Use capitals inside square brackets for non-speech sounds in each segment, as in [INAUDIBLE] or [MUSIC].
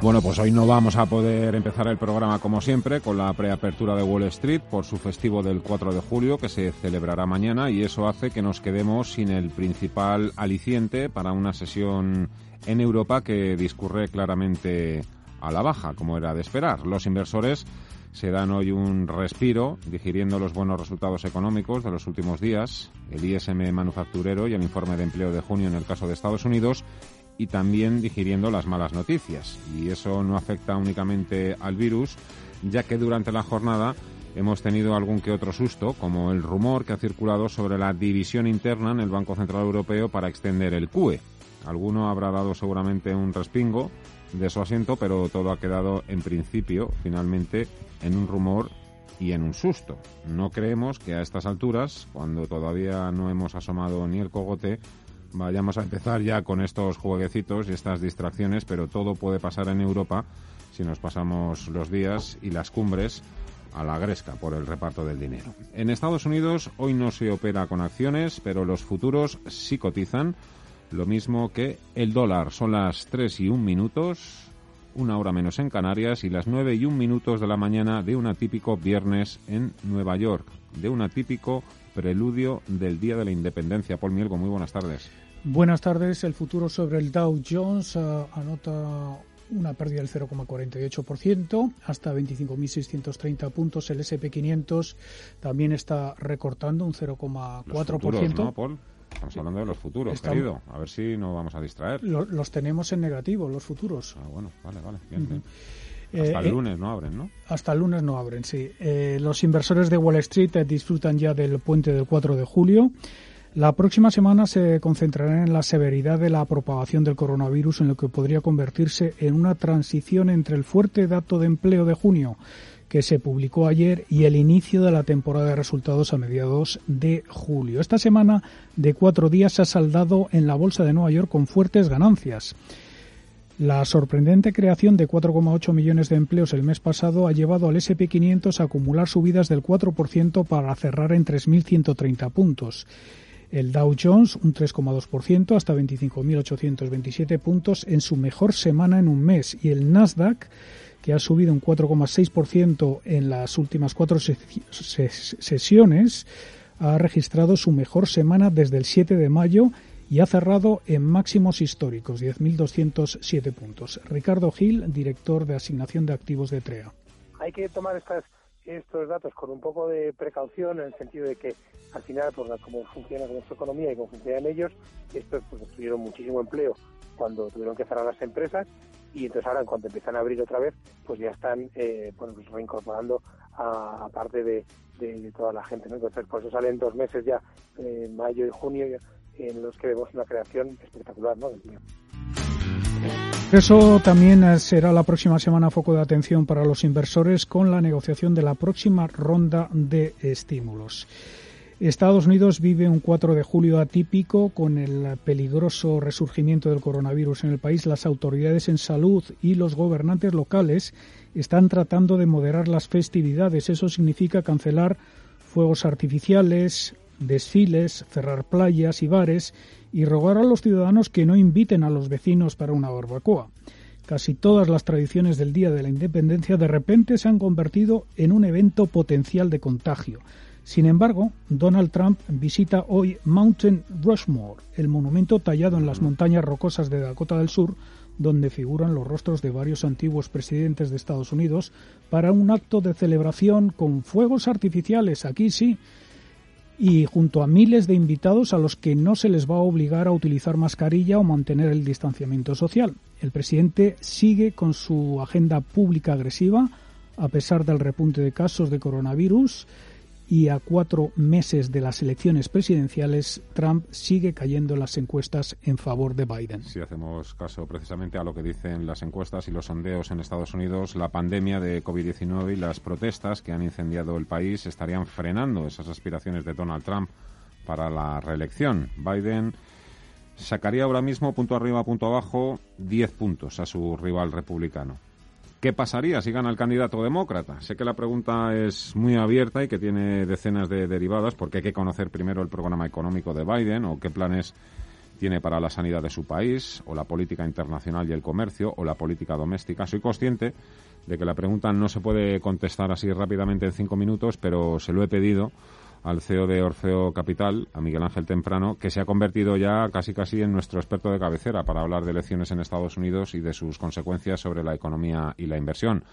Bueno, pues hoy no vamos a poder empezar el programa como siempre con la preapertura de Wall Street por su festivo del 4 de julio que se celebrará mañana y eso hace que nos quedemos sin el principal aliciente para una sesión en Europa que discurre claramente a la baja, como era de esperar. Los inversores se dan hoy un respiro, digiriendo los buenos resultados económicos de los últimos días, el ISM manufacturero y el informe de empleo de junio en el caso de Estados Unidos, y también digiriendo las malas noticias. Y eso no afecta únicamente al virus, ya que durante la jornada hemos tenido algún que otro susto, como el rumor que ha circulado sobre la división interna en el Banco Central Europeo para extender el CUE. Alguno habrá dado seguramente un respingo de su asiento, pero todo ha quedado en principio, finalmente, en un rumor y en un susto. No creemos que a estas alturas, cuando todavía no hemos asomado ni el cogote, vayamos a empezar ya con estos jueguecitos y estas distracciones, pero todo puede pasar en Europa si nos pasamos los días y las cumbres a la gresca por el reparto del dinero. En Estados Unidos hoy no se opera con acciones, pero los futuros sí cotizan, lo mismo que el dólar. Son las 3 y 1 minutos, una hora menos en Canarias y las 9 y 1 minutos de la mañana de un atípico viernes en Nueva York, de un atípico preludio del Día de la Independencia. Paul Mielgo, muy buenas tardes. Buenas tardes. El futuro sobre el Dow Jones uh, anota una pérdida del 0,48% hasta 25.630 puntos. El SP500 también está recortando un 0,4%. ¿no, Paul? Estamos hablando de los futuros, Estamos, querido. A ver si no vamos a distraer. Lo, los tenemos en negativo, los futuros. Ah, bueno, vale, vale. Bien, uh -huh. bien. Hasta el eh, lunes no abren, ¿no? Hasta el lunes no abren, sí. Eh, los inversores de Wall Street eh, disfrutan ya del puente del 4 de julio. La próxima semana se concentrará en la severidad de la propagación del coronavirus, en lo que podría convertirse en una transición entre el fuerte dato de empleo de junio que se publicó ayer y el inicio de la temporada de resultados a mediados de julio. Esta semana de cuatro días se ha saldado en la Bolsa de Nueva York con fuertes ganancias. La sorprendente creación de 4,8 millones de empleos el mes pasado ha llevado al SP500 a acumular subidas del 4% para cerrar en 3.130 puntos. El Dow Jones un 3,2% hasta 25.827 puntos en su mejor semana en un mes y el Nasdaq que ha subido un 4,6% en las últimas cuatro sesiones ha registrado su mejor semana desde el 7 de mayo y ha cerrado en máximos históricos, 10.207 puntos. Ricardo Gil, director de asignación de activos de TREA. Hay que tomar estas, estos datos con un poco de precaución en el sentido de que al final, por la, cómo funciona nuestra economía y cómo funcionan ellos, estos pues, tuvieron muchísimo empleo cuando tuvieron que cerrar las empresas y entonces ahora en cuanto empiezan a abrir otra vez, pues ya están eh, bueno, pues reincorporando a, a parte de, de, de, toda la gente. ¿no? Entonces por eso salen dos meses ya, eh, mayo y junio, en los que vemos una creación espectacular del. Eso también será la próxima semana foco de atención para los inversores con la negociación de la próxima ronda de estímulos. Estados Unidos vive un 4 de julio atípico con el peligroso resurgimiento del coronavirus en el país. Las autoridades en salud y los gobernantes locales están tratando de moderar las festividades. Eso significa cancelar fuegos artificiales, desfiles, cerrar playas y bares y rogar a los ciudadanos que no inviten a los vecinos para una barbacoa. Casi todas las tradiciones del Día de la Independencia de repente se han convertido en un evento potencial de contagio. Sin embargo, Donald Trump visita hoy Mountain Rushmore, el monumento tallado en las montañas rocosas de Dakota del Sur, donde figuran los rostros de varios antiguos presidentes de Estados Unidos, para un acto de celebración con fuegos artificiales. Aquí sí, y junto a miles de invitados a los que no se les va a obligar a utilizar mascarilla o mantener el distanciamiento social. El presidente sigue con su agenda pública agresiva a pesar del repunte de casos de coronavirus y a cuatro meses de las elecciones presidenciales, Trump sigue cayendo en las encuestas en favor de Biden. Si hacemos caso precisamente a lo que dicen las encuestas y los sondeos en Estados Unidos, la pandemia de COVID-19 y las protestas que han incendiado el país estarían frenando esas aspiraciones de Donald Trump para la reelección. Biden sacaría ahora mismo, punto arriba, punto abajo, 10 puntos a su rival republicano. ¿Qué pasaría si gana el candidato demócrata? Sé que la pregunta es muy abierta y que tiene decenas de derivadas porque hay que conocer primero el programa económico de Biden o qué planes tiene para la sanidad de su país o la política internacional y el comercio o la política doméstica. Soy consciente de que la pregunta no se puede contestar así rápidamente en cinco minutos, pero se lo he pedido al CEO de Orfeo Capital, a Miguel Ángel Temprano, que se ha convertido ya casi casi en nuestro experto de cabecera para hablar de elecciones en Estados Unidos y de sus consecuencias sobre la economía y la inversión.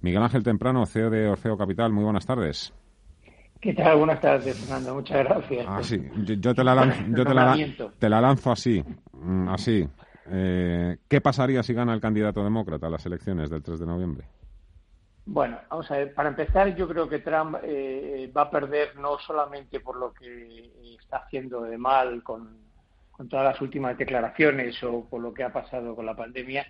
Miguel Ángel Temprano, CEO de Orfeo Capital, muy buenas tardes. ¿Qué tal? Buenas tardes, Fernando. Muchas gracias. Ah, sí. Yo, te, la lanzo, [LAUGHS] te, la, lanzo así. Mm, así. Eh, ¿Qué pasaría si gana el candidato demócrata a las elecciones del 3 de noviembre? Bueno, vamos a ver, para empezar yo creo que Trump eh, va a perder no solamente por lo que está haciendo de mal con, todas las últimas declaraciones o por lo que ha pasado con la pandemia,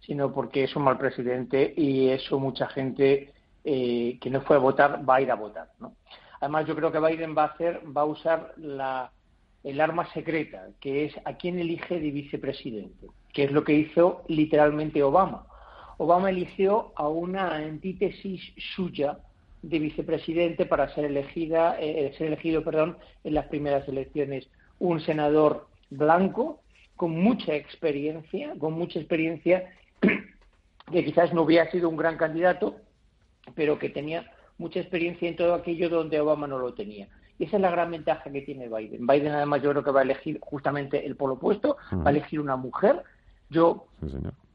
sino porque es un mal presidente y eso mucha gente eh, que no fue a votar va a ir a votar. ¿no? Además yo creo que Biden va a hacer, va a usar la, el arma secreta, que es a quién elige de vicepresidente, que es lo que hizo literalmente Obama Obama eligió a una antítesis suya de vicepresidente para ser elegida, eh, ser elegido, perdón, en las primeras elecciones, un senador blanco con mucha experiencia, con mucha experiencia [CLEARS THROAT] que quizás no hubiera sido un gran candidato, pero que tenía mucha experiencia en todo aquello donde Obama no lo tenía. Y esa es la gran ventaja que tiene Biden. Biden además yo creo que va a elegir justamente el polo opuesto, va a elegir una mujer. Yo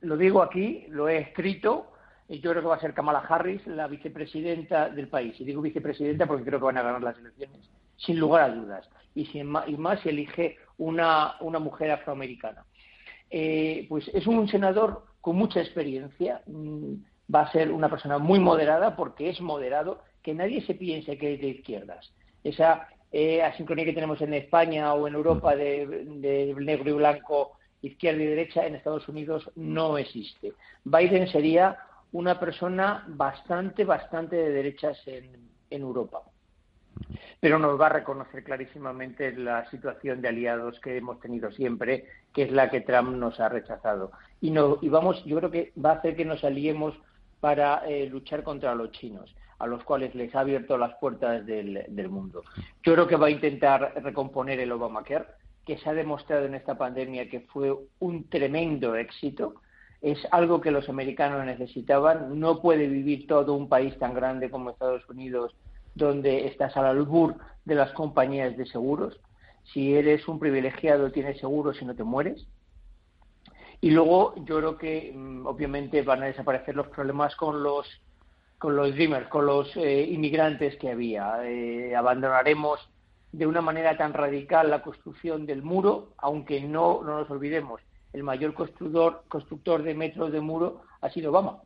lo digo aquí, lo he escrito, y yo creo que va a ser Kamala Harris la vicepresidenta del país. Y digo vicepresidenta porque creo que van a ganar las elecciones, sin lugar a dudas. Y, más, y más si elige una, una mujer afroamericana. Eh, pues es un senador con mucha experiencia, mm, va a ser una persona muy moderada porque es moderado, que nadie se piense que es de izquierdas. Esa eh, asincronía que tenemos en España o en Europa de, de negro y blanco izquierda y derecha en Estados Unidos no existe. Biden sería una persona bastante, bastante de derechas en, Europa. Pero nos va a reconocer clarísimamente la situación de aliados que hemos tenido siempre, que es la que Trump nos ha rechazado. Y, no, y vamos, yo creo que va a hacer que nos aliemos para eh, luchar contra los chinos, a los cuales les ha abierto las puertas del, del mundo. Yo creo que va a intentar recomponer el Obamacare que se ha demostrado en esta pandemia que fue un tremendo éxito. Es algo que los americanos necesitaban. No puede vivir todo un país tan grande como Estados Unidos donde estás al albur de las compañías de seguros. Si eres un privilegiado tienes seguro si no te mueres. Y luego yo creo que mm, obviamente van a desaparecer los problemas con los con los dreamers, con los eh, inmigrantes que había. Eh, abandonaremos de una manera tan radical la construcción del muro, aunque no, no nos olvidemos, el mayor constructor, constructor de metros de muro ha sido Obama.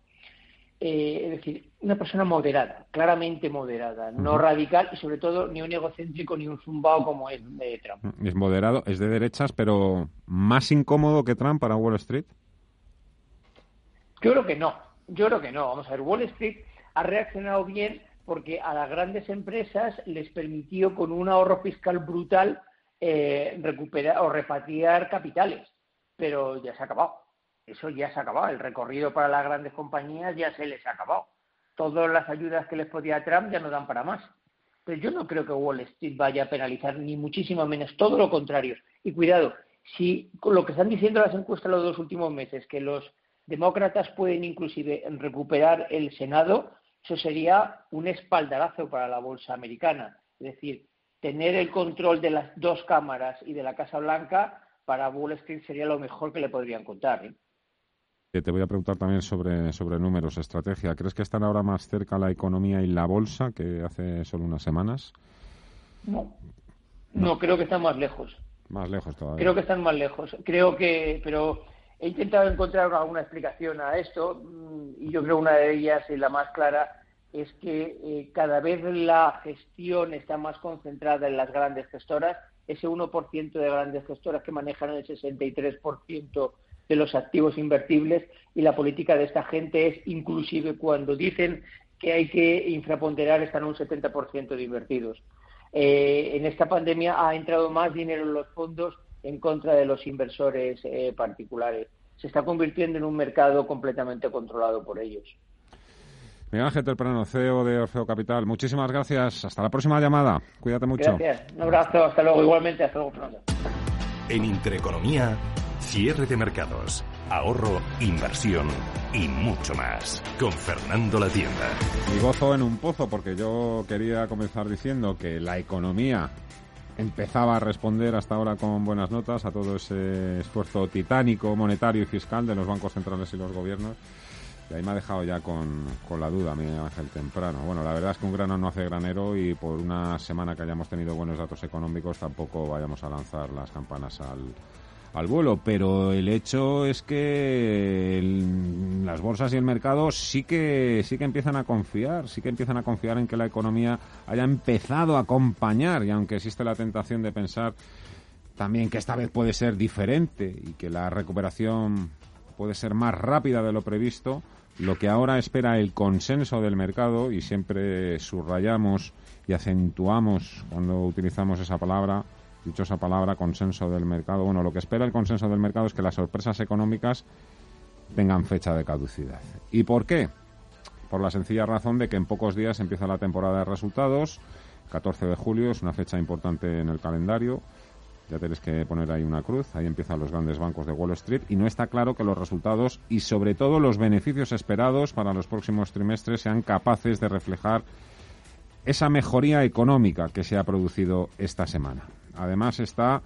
Eh, es decir, una persona moderada, claramente moderada, no radical y sobre todo ni un egocéntrico ni un zumbao como es de Trump. Es moderado, es de derechas, pero más incómodo que Trump para Wall Street. Yo creo que no, yo creo que no. Vamos a ver, Wall Street ha reaccionado bien porque a las grandes empresas les permitió con un ahorro fiscal brutal eh, recuperar o repatriar capitales, pero ya se ha acabado. Eso ya se ha acabado. El recorrido para las grandes compañías ya se les ha acabado. Todas las ayudas que les podía Trump ya no dan para más. Pero yo no creo que Wall Street vaya a penalizar, ni muchísimo menos, todo lo contrario. Y cuidado, si con lo que están diciendo las encuestas los dos últimos meses, que los demócratas pueden inclusive recuperar el Senado, eso sería un espaldarazo para la bolsa americana. Es decir, tener el control de las dos cámaras y de la Casa Blanca para Wall Street sería lo mejor que le podrían contar. ¿eh? Te voy a preguntar también sobre, sobre números, estrategia. ¿Crees que están ahora más cerca la economía y la bolsa que hace solo unas semanas? No. No, creo que están más lejos. Más lejos todavía. Creo que están más lejos. Creo que, pero he intentado encontrar alguna explicación a esto mm, y yo creo una de ellas y la más clara es que eh, cada vez la gestión está más concentrada en las grandes gestoras. Ese 1% de grandes gestoras que manejan el 63% de los activos invertibles y la política de esta gente es inclusive cuando dicen que hay que infraponderar están un 70% de invertidos. Eh, en esta pandemia ha entrado más dinero en los fondos en contra de los inversores eh, particulares. Se está convirtiendo en un mercado completamente controlado por ellos. Miguel Ángel Prano, CEO de Orfeo Capital. Muchísimas gracias. Hasta la próxima llamada. Cuídate mucho. Gracias. Un abrazo. Hasta luego. Igualmente. Hasta luego, Fernando. En Intereconomía, cierre de mercados, ahorro, inversión y mucho más. Con Fernando La Tienda. Y gozo en un pozo porque yo quería comenzar diciendo que la economía empezaba a responder hasta ahora con buenas notas a todo ese esfuerzo titánico monetario y fiscal de los bancos centrales y los gobiernos. Y ahí me ha dejado ya con, con la duda, mi Ángel Temprano. Bueno, la verdad es que un grano no hace granero y por una semana que hayamos tenido buenos datos económicos tampoco vayamos a lanzar las campanas al, al vuelo, pero el hecho es que las bolsas y el mercado sí que sí que empiezan a confiar, sí que empiezan a confiar en que la economía haya empezado a acompañar y aunque existe la tentación de pensar también que esta vez puede ser diferente y que la recuperación puede ser más rápida de lo previsto, lo que ahora espera el consenso del mercado y siempre subrayamos y acentuamos cuando utilizamos esa palabra dichosa palabra, consenso del mercado. Bueno, lo que espera el consenso del mercado es que las sorpresas económicas tengan fecha de caducidad. ¿Y por qué? Por la sencilla razón de que en pocos días empieza la temporada de resultados. 14 de julio es una fecha importante en el calendario. Ya tenéis que poner ahí una cruz. Ahí empiezan los grandes bancos de Wall Street. Y no está claro que los resultados y sobre todo los beneficios esperados para los próximos trimestres sean capaces de reflejar esa mejoría económica que se ha producido esta semana. Además está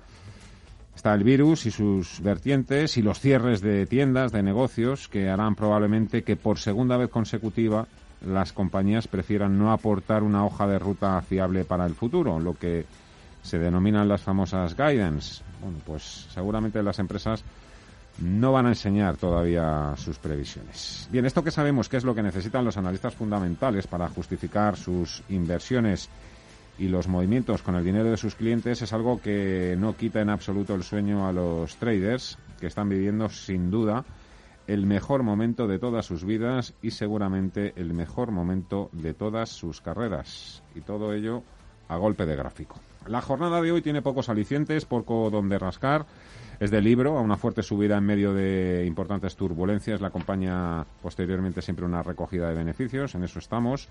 está el virus y sus vertientes y los cierres de tiendas, de negocios, que harán probablemente que por segunda vez consecutiva las compañías prefieran no aportar una hoja de ruta fiable para el futuro, lo que se denominan las famosas guidance. Bueno, pues seguramente las empresas no van a enseñar todavía sus previsiones. Bien, esto que sabemos que es lo que necesitan los analistas fundamentales para justificar sus inversiones y los movimientos con el dinero de sus clientes es algo que no quita en absoluto el sueño a los traders que están viviendo sin duda el mejor momento de todas sus vidas y seguramente el mejor momento de todas sus carreras. Y todo ello a golpe de gráfico. La jornada de hoy tiene pocos alicientes, poco donde rascar. Es de libro, a una fuerte subida en medio de importantes turbulencias. La acompaña posteriormente siempre una recogida de beneficios, en eso estamos.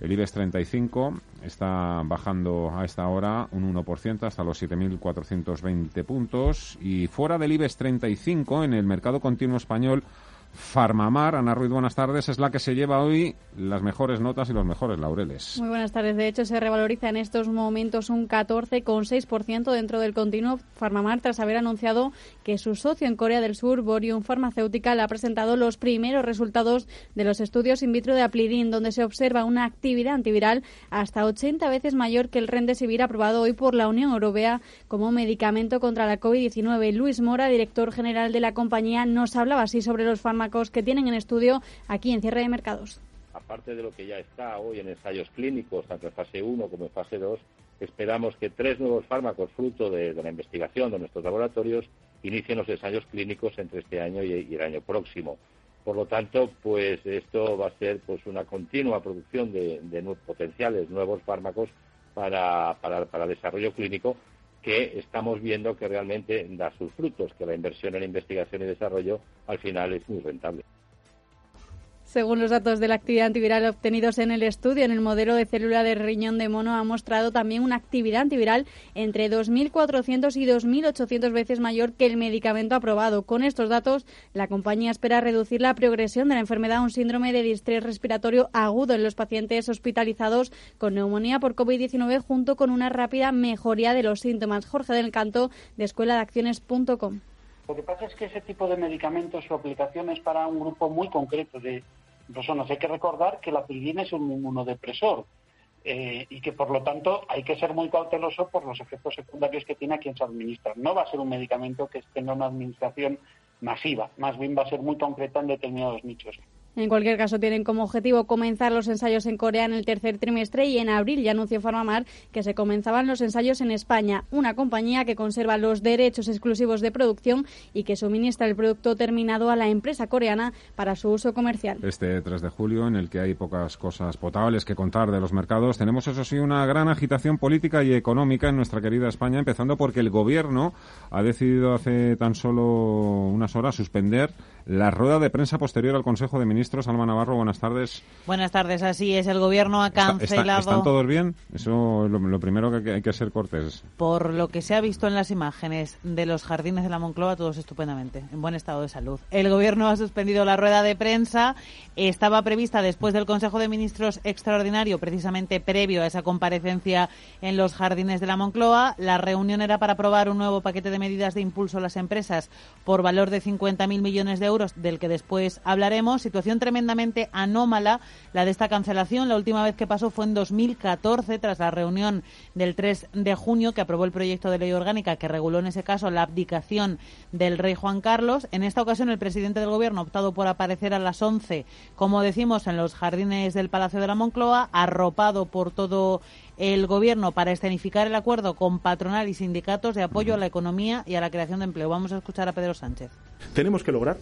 El IBEX 35 está bajando a esta hora un 1% hasta los 7.420 puntos. Y fuera del IBEX 35, en el mercado continuo español, Farmamar, Ana Ruiz, buenas tardes, es la que se lleva hoy las mejores notas y los mejores laureles. Muy buenas tardes. De hecho, se revaloriza en estos momentos un 14,6% dentro del continuo Farmamar tras haber anunciado que su socio en Corea del Sur, Borium Pharmaceutical, ha presentado los primeros resultados de los estudios in vitro de Aplidin, donde se observa una actividad antiviral hasta 80 veces mayor que el Remdesivir aprobado hoy por la Unión Europea como medicamento contra la COVID-19. Luis Mora, director general de la compañía, nos hablaba así sobre los fármacos que tienen en estudio aquí en cierre de mercados. Aparte de lo que ya está hoy en ensayos clínicos, tanto en fase 1 como en fase 2, esperamos que tres nuevos fármacos fruto de, la investigación de nuestros laboratorios inicien los ensayos clínicos entre este año y, el año próximo. Por lo tanto, pues esto va a ser pues una continua producción de, potenciales nuevos fármacos para, para desarrollo clínico que estamos viendo que realmente da sus frutos, que la inversión en investigación y desarrollo al final es muy rentable. Según los datos de la actividad antiviral obtenidos en el estudio, en el modelo de célula de riñón de mono ha mostrado también una actividad antiviral entre 2.400 y 2.800 veces mayor que el medicamento aprobado. Con estos datos, la compañía espera reducir la progresión de la enfermedad, un síndrome de distrés respiratorio agudo en los pacientes hospitalizados con neumonía por COVID-19, junto con una rápida mejoría de los síntomas. Jorge del Canto, de escuela de acciones.com. Lo que pasa es que ese tipo de medicamentos, su aplicación es para un grupo muy concreto de personas. Hay que recordar que la piridina es un inmunodepresor. eh, y que por lo tanto hay que ser muy cauteloso por los efectos secundarios que tiene a quien se administra. No va a ser un medicamento que tenga una administración masiva, más bien va a ser muy concreta en determinados nichos. En cualquier caso, tienen como objetivo comenzar los ensayos en Corea en el tercer trimestre y en abril ya anunció Farmamar que se comenzaban los ensayos en España, una compañía que conserva los derechos exclusivos de producción y que suministra el producto terminado a la empresa coreana para su uso comercial. Este 3 de julio, en el que hay pocas cosas potables que contar de los mercados, tenemos eso sí una gran agitación política y económica en nuestra querida España, empezando porque el gobierno ha decidido hace tan solo unas horas suspender la rueda de prensa posterior al Consejo de Ministros. Alma Navarro, buenas tardes. Buenas tardes, así es. El Gobierno ha cancelado. ¿Están todos bien? Eso es lo, primero que hay que ser cortés. Por lo que se ha visto en las imágenes de los jardines de la Moncloa, todos estupendamente, en buen estado de salud. El Gobierno ha suspendido la rueda de prensa. Estaba prevista después del Consejo de Ministros extraordinario, precisamente previo a esa comparecencia en los jardines de la Moncloa. La reunión era para aprobar un nuevo paquete de medidas de impulso a las empresas por valor de 50.000 millones de euros del que después hablaremos. Situación tremendamente anómala la de esta cancelación. La última vez que pasó fue en 2014, tras la reunión del 3 de junio, que aprobó el proyecto de ley orgánica que reguló en ese caso la abdicación del rey Juan Carlos. En esta ocasión, el presidente del Gobierno ha optado por aparecer a las 11, como decimos, en los jardines del Palacio de la Moncloa, arropado por todo el Gobierno para escenificar el acuerdo con patronal y sindicatos de apoyo a la economía y a la creación de empleo. Vamos a escuchar a Pedro Sánchez. Tenemos que lograr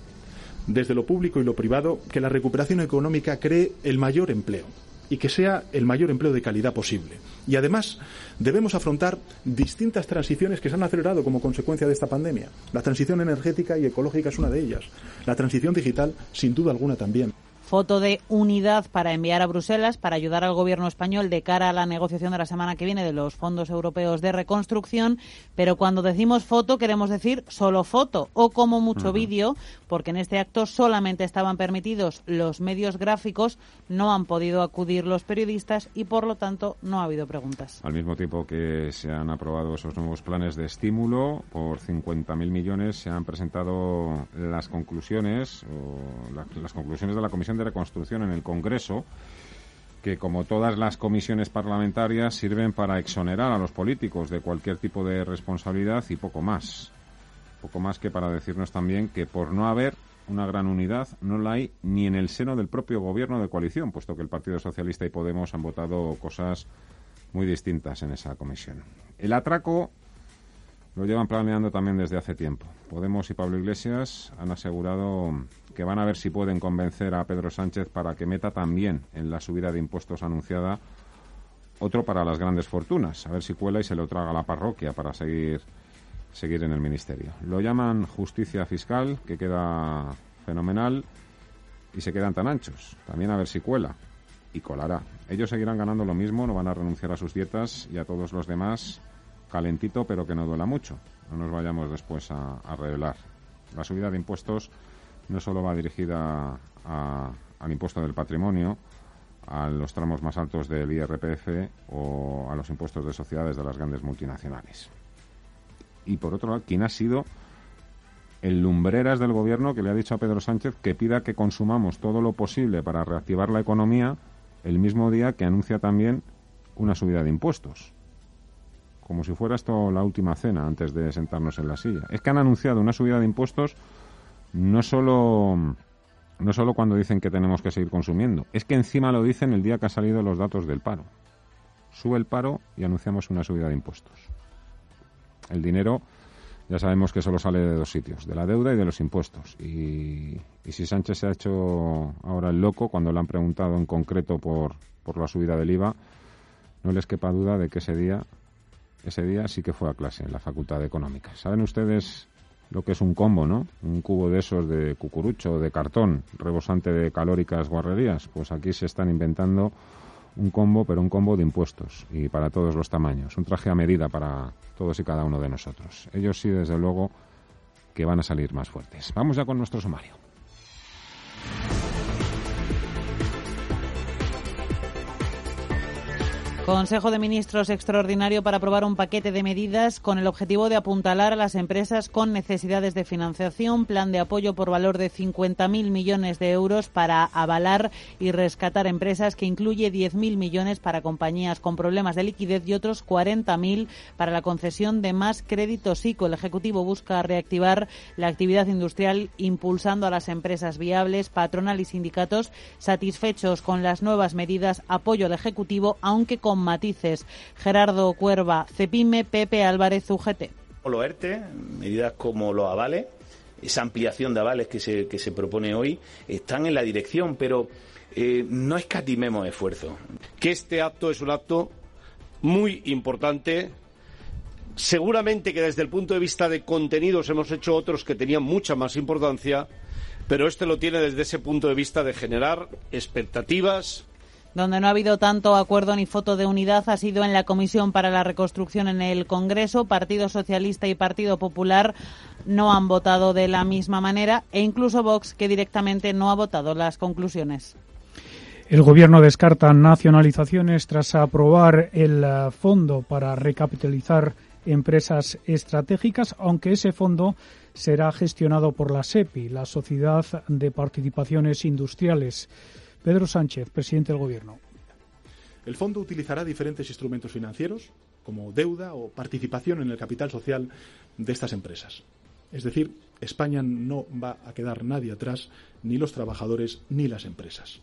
desde lo público y lo privado, que la recuperación económica cree el mayor empleo y que sea el mayor empleo de calidad posible. Y además debemos afrontar distintas transiciones que se han acelerado como consecuencia de esta pandemia. La transición energética y ecológica es una de ellas. La transición digital, sin duda alguna, también foto de unidad para enviar a Bruselas para ayudar al gobierno español de cara a la negociación de la semana que viene de los fondos europeos de reconstrucción. Pero cuando decimos foto queremos decir solo foto o como mucho vídeo, porque en este acto solamente estaban permitidos los medios gráficos, no han podido acudir los periodistas y por lo tanto no ha habido preguntas. Al mismo tiempo que se han aprobado esos nuevos planes de estímulo por 50.000 millones, se han presentado las conclusiones o las conclusiones de la Comisión de Reconstrucción en el Congreso, que como todas las comisiones parlamentarias sirven para exonerar a los políticos de cualquier tipo de responsabilidad y poco más. Poco más que para decirnos también que por no haber una gran unidad no la hay ni en el seno del propio gobierno de coalición, puesto que el Partido Socialista y Podemos han votado cosas muy distintas en esa comisión. El atraco lo llevan planeando también desde hace tiempo. Podemos y Pablo Iglesias han asegurado que van a ver si pueden convencer a Pedro Sánchez para que meta también en la subida de impuestos anunciada otro para las grandes fortunas, a ver si cuela y se lo traga a la parroquia para seguir seguir en el ministerio. Lo llaman justicia fiscal, que queda fenomenal y se quedan tan anchos. También a ver si cuela y colará. Ellos seguirán ganando lo mismo, no van a renunciar a sus dietas y a todos los demás calentito, pero que no duela mucho. No nos vayamos después a, revelar. La subida de impuestos no solo va dirigida al impuesto del patrimonio, a los tramos más altos del IRPF o a los impuestos de sociedades de las grandes multinacionales. Y por otro lado, ¿quién ha sido el lumbreras del gobierno que le ha dicho a Pedro Sánchez que pida que consumamos todo lo posible para reactivar la economía el mismo día que anuncia también una subida de impuestos? Como si fuera esto la última cena antes de sentarnos en la silla. Es que han anunciado una subida de impuestos no solo no solo cuando dicen que tenemos que seguir consumiendo, es que encima lo dicen el día que han salido los datos del paro. Sube el paro y anunciamos una subida de impuestos. El dinero ya sabemos que solo sale de dos sitios, de la deuda y de los impuestos. Y, y si Sánchez se ha hecho ahora el loco cuando le han preguntado en concreto por, por la subida del IVA, no les quepa duda de que ese día ese día sí que fue a clase en la Facultad de Económicas. ¿Saben ustedes lo que es un combo, no? Un cubo de esos de cucurucho, de cartón, rebosante de calóricas guarrerías. Pues aquí se están inventando un combo, pero un combo de impuestos y para todos los tamaños. Un traje a medida para todos y cada uno de nosotros. Ellos sí, desde luego, que van a salir más fuertes. Vamos ya con nuestro sumario. Consejo de Ministros extraordinario para aprobar un paquete de medidas con el objetivo de apuntalar a las empresas con necesidades de financiación, plan de apoyo por valor de 50.000 millones de euros para avalar y rescatar empresas que incluye 10.000 millones para compañías con problemas de liquidez y otros 40.000 para la concesión de más créditos ICO. El Ejecutivo busca reactivar la actividad industrial impulsando a las empresas viables, patronal y sindicatos satisfechos con las nuevas medidas, apoyo al Ejecutivo, aunque con matices. Gerardo Cuerva, Cepime, Pepe Álvarez, UGT. Lo ERTE, medidas como los avales, esa ampliación de avales que se, que se propone hoy, están en la dirección, pero eh, no escatimemos esfuerzo. Que este acto es un acto muy importante. Seguramente que desde el punto de vista de contenidos hemos hecho otros que tenían mucha más importancia, pero este lo tiene desde ese punto de vista de generar expectativas, donde no ha habido tanto acuerdo ni foto de unidad ha sido en la Comisión para la Reconstrucción en el Congreso. Partido Socialista y Partido Popular no han votado de la misma manera e incluso Vox, que directamente no ha votado las conclusiones. El Gobierno descarta nacionalizaciones tras aprobar el eh, fondo para recapitalizar empresas estratégicas, aunque ese fondo será gestionado por la SEPI, la Sociedad de Participaciones Industriales. Pedro Sánchez, presidente del Gobierno. El fondo utilizará diferentes instrumentos financieros, como deuda o participación en el capital social de estas empresas. Es decir, España no va a quedar nadie atrás, ni los trabajadores ni las empresas.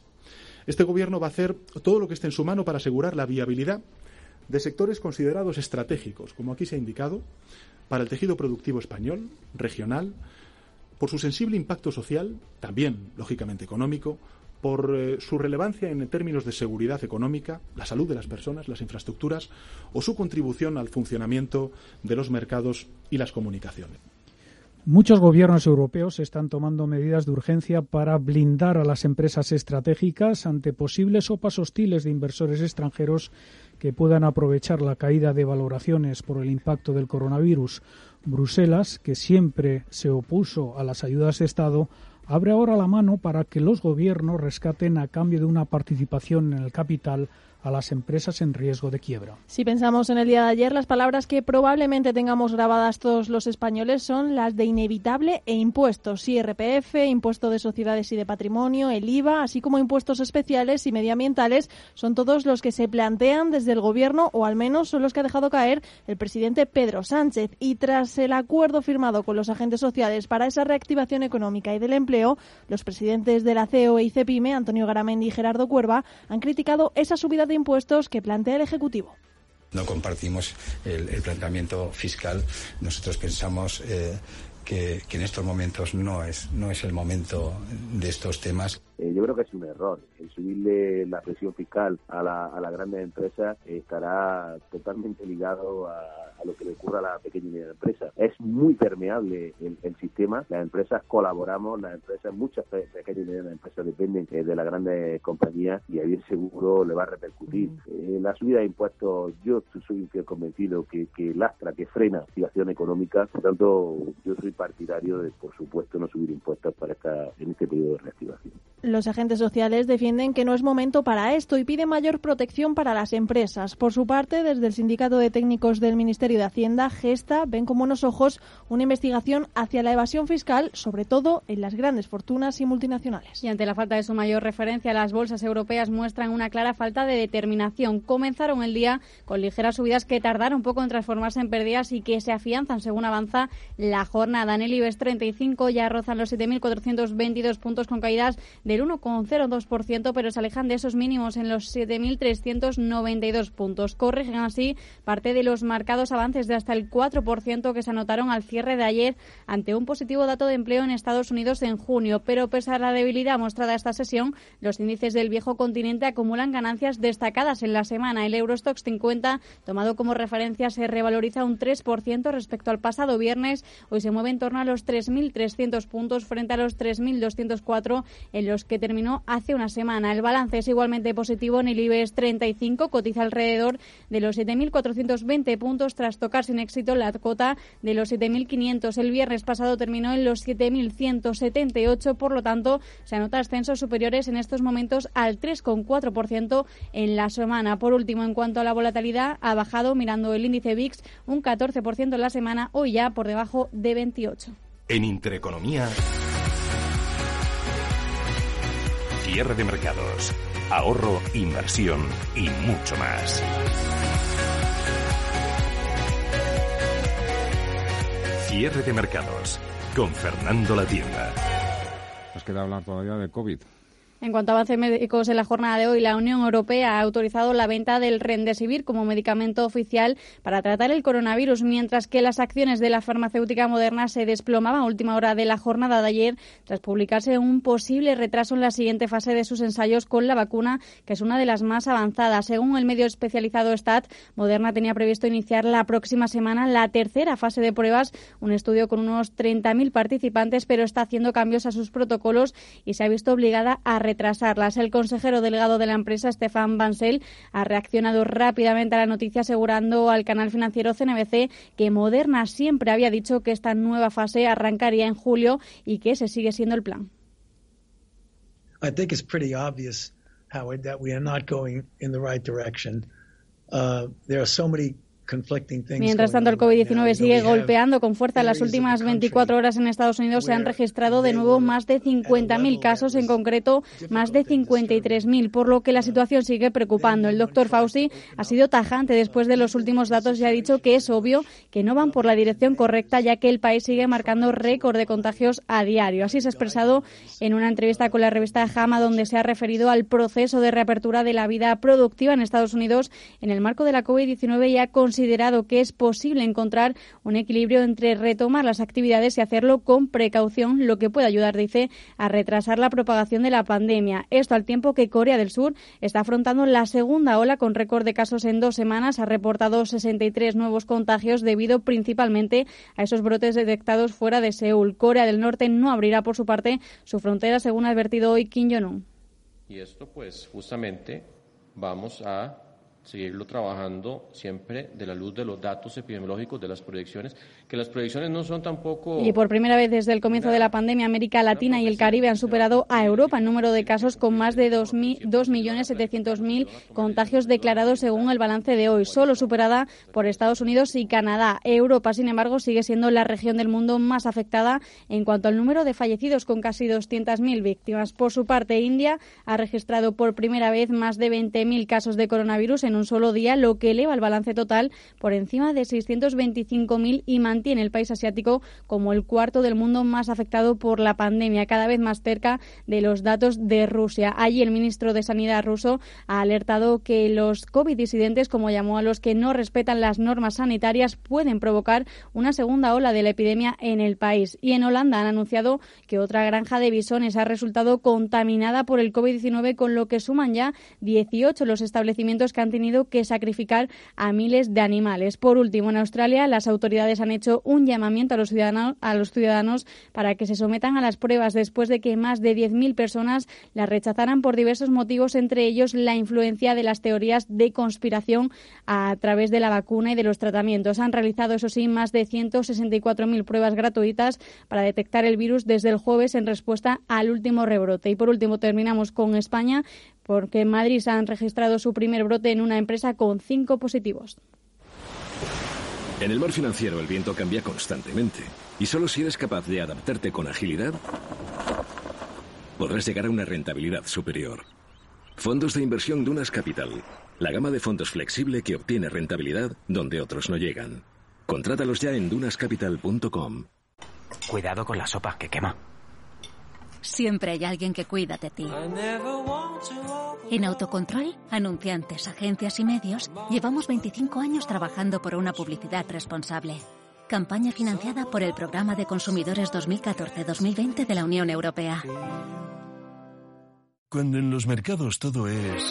Este Gobierno va a hacer todo lo que esté en su mano para asegurar la viabilidad de sectores considerados estratégicos, como aquí se ha indicado, para el tejido productivo español, regional, por su sensible impacto social, también, lógicamente, económico, por eh, su relevancia en términos de seguridad económica, la salud de las personas, las infraestructuras o su contribución al funcionamiento de los mercados y las comunicaciones. Muchos gobiernos europeos están tomando medidas de urgencia para blindar a las empresas estratégicas ante posibles sopas hostiles de inversores extranjeros que puedan aprovechar la caída de valoraciones por el impacto del coronavirus. Bruselas, que siempre se opuso a las ayudas de Estado, abre ahora la mano para que los gobiernos rescaten a cambio de una participación en el capital a las empresas en riesgo de quiebra. Si pensamos en el día de ayer, las palabras que probablemente tengamos grabadas todos los españoles son las de inevitable e impuestos, IRPF, impuesto de sociedades y de patrimonio, el IVA, así como impuestos especiales y medioambientales, son todos los que se plantean desde el Gobierno, o al menos son los que ha dejado caer el presidente Pedro Sánchez. Y tras el acuerdo firmado con los agentes sociales para esa reactivación económica y del empleo, los presidentes de la CEO e ICEPIME, Antonio Garamendi y Gerardo Cuerva, han criticado esa subida de impuestos que plantea el Ejecutivo. No compartimos el, planteamiento fiscal. Nosotros pensamos eh, que, en estos momentos no es, no es el momento de estos temas. Eh, yo creo que es un error. El subirle la presión fiscal a la, a la grandes empresas estará totalmente ligado a lo que le ocurra a la pequeña y media empresa. Es muy permeable el, sistema, las empresas colaboramos, las empresas, muchas pequeñas y medianas empresas dependen eh, de las grandes compañías y ahí seguro le va a repercutir. Eh, la subida de impuestos, yo soy convencido que, que lastra, que frena la activación económica, por tanto yo soy partidario de, por supuesto, no subir impuestos para esta, en este periodo de reactivación. Los agentes sociales defienden que no es momento para esto y piden mayor protección para las empresas. Por su parte, desde el Sindicato de Técnicos del Ministerio de Hacienda, Gesta, ven con buenos ojos una investigación hacia la evasión fiscal, sobre todo en las grandes fortunas y multinacionales. Y ante la falta de su mayor referencia, las bolsas europeas muestran una clara falta de determinación. Comenzaron el día con ligeras subidas que tardaron un poco en transformarse en pérdidas y que se afianzan según avanza la jornada. En el IBEX 35 ya rozan los 7.422 puntos con caídas de del 1,02%, pero se alejan de esos mínimos en los 7.392 puntos. Corrigen así parte de los marcados avances de hasta el 4% que se anotaron al cierre de ayer ante un positivo dato de empleo en Estados Unidos en junio. Pero pese a la debilidad mostrada esta sesión, los índices del viejo continente acumulan ganancias destacadas en la semana. El Eurostox 50, tomado como referencia, se revaloriza un 3% respecto al pasado viernes. Hoy se mueve en torno a los 3.300 puntos frente a los 3.204 en los que terminó hace una semana. El balance es igualmente positivo en el IBEX 35, cotiza alrededor de los 7.420 puntos tras tocar sin éxito la cota de los 7.500. El viernes pasado terminó en los 7.178, por lo tanto, se anota ascensos superiores en estos momentos al 3,4% en la semana. Por último, en cuanto a la volatilidad, ha bajado mirando el índice VIX un 14% en la semana, hoy ya por debajo de 28. En Intereconomía, cierre de mercados, ahorro, inversión y mucho más. Cierre de mercados con Fernando La Tienda. Nos queda hablar todavía de COVID. En cuanto a avances médicos en la jornada de hoy, la Unión Europea ha autorizado la venta del Remdesivir como medicamento oficial para tratar el coronavirus, mientras que las acciones de la farmacéutica moderna se desplomaban a última hora de la jornada de ayer tras publicarse un posible retraso en la siguiente fase de sus ensayos con la vacuna, que es una de las más avanzadas. Según el medio especializado STAT, Moderna tenía previsto iniciar la próxima semana la tercera fase de pruebas, un estudio con unos 30.000 participantes, pero está haciendo cambios a sus protocolos y se ha visto obligada a retrasarlas. El consejero delegado de la empresa, Stefan Bansel, ha reaccionado rápidamente a la noticia asegurando al canal financiero CNBC que Moderna siempre había dicho que esta nueva fase arrancaría en julio y que ese sigue siendo el plan. I think it's pretty obvious, Howard, that we are not going in the right direction. Uh, Mientras tanto, el COVID-19 sigue golpeando con fuerza. En las últimas 24 horas en Estados Unidos se han registrado de nuevo más de 50.000 casos, en concreto más de 53.000, por lo que la situación sigue preocupando. El doctor Fauci ha sido tajante después de los últimos datos y ha dicho que es obvio que no van por la dirección correcta, ya que el país sigue marcando récord de contagios a diario. Así se ha expresado en una entrevista con la revista JAMA, donde se ha referido al proceso de reapertura de la vida productiva en Estados Unidos en el marco de la COVID-19 y ha considerado que es posible encontrar un equilibrio entre retomar las actividades y hacerlo con precaución, lo que puede ayudar, dice, a retrasar la propagación de la pandemia. Esto al tiempo que Corea del Sur está afrontando la segunda ola con récord de casos en dos semanas. Ha reportado 63 nuevos contagios debido principalmente a esos brotes detectados fuera de Seúl. Corea del Norte no abrirá por su parte su frontera, según ha advertido hoy Kim Jong-un. Y esto, pues, justamente vamos a seguirlo trabajando siempre de la luz de los datos epidemiológicos, de las proyecciones, que las proyecciones no son tampoco... Y por primera vez desde el comienzo de la pandemia, América Latina y el Caribe han superado a Europa en número de casos con más de 2.700.000 contagios declarados según el balance de hoy, solo superada por Estados Unidos y Canadá. Europa, sin embargo, sigue siendo la región del mundo más afectada en cuanto al número de fallecidos, con casi 200.000 víctimas. Por su parte, India ha registrado por primera vez más de 20.000 casos de coronavirus en en un solo día, lo que eleva el balance total por encima de 625.000 y mantiene el país asiático como el cuarto del mundo más afectado por la pandemia, cada vez más cerca de los datos de Rusia. Allí el ministro de Sanidad ruso ha alertado que los COVID disidentes, como llamó a los que no respetan las normas sanitarias, pueden provocar una segunda ola de la epidemia en el país. Y en Holanda han anunciado que otra granja de bisones ha resultado contaminada por el COVID-19, con lo que suman ya 18 los establecimientos que han tenido que sacrificar a miles de animales. Por último, en Australia, las autoridades han hecho un llamamiento a los ciudadanos, a los ciudadanos para que se sometan a las pruebas después de que más de 10.000 personas las rechazaran por diversos motivos, entre ellos la influencia de las teorías de conspiración a través de la vacuna y de los tratamientos. Han realizado, eso sí, más de 164.000 pruebas gratuitas para detectar el virus desde el jueves en respuesta al último rebrote. Y por último, terminamos con España porque en Madrid se han registrado su primer brote en una empresa con cinco positivos. En el mar financiero el viento cambia constantemente y solo si eres capaz de adaptarte con agilidad podrás llegar a una rentabilidad superior. Fondos de inversión Dunas Capital, la gama de fondos flexible que obtiene rentabilidad donde otros no llegan. Contrátalos ya en dunascapital.com. Cuidado con la sopa que quema. Siempre hay alguien que cuida de ti. En Autocontrol, anunciantes, agencias y medios, llevamos 25 años trabajando por una publicidad responsable. Campaña financiada por el Programa de Consumidores 2014-2020 de la Unión Europea. Cuando en los mercados todo es...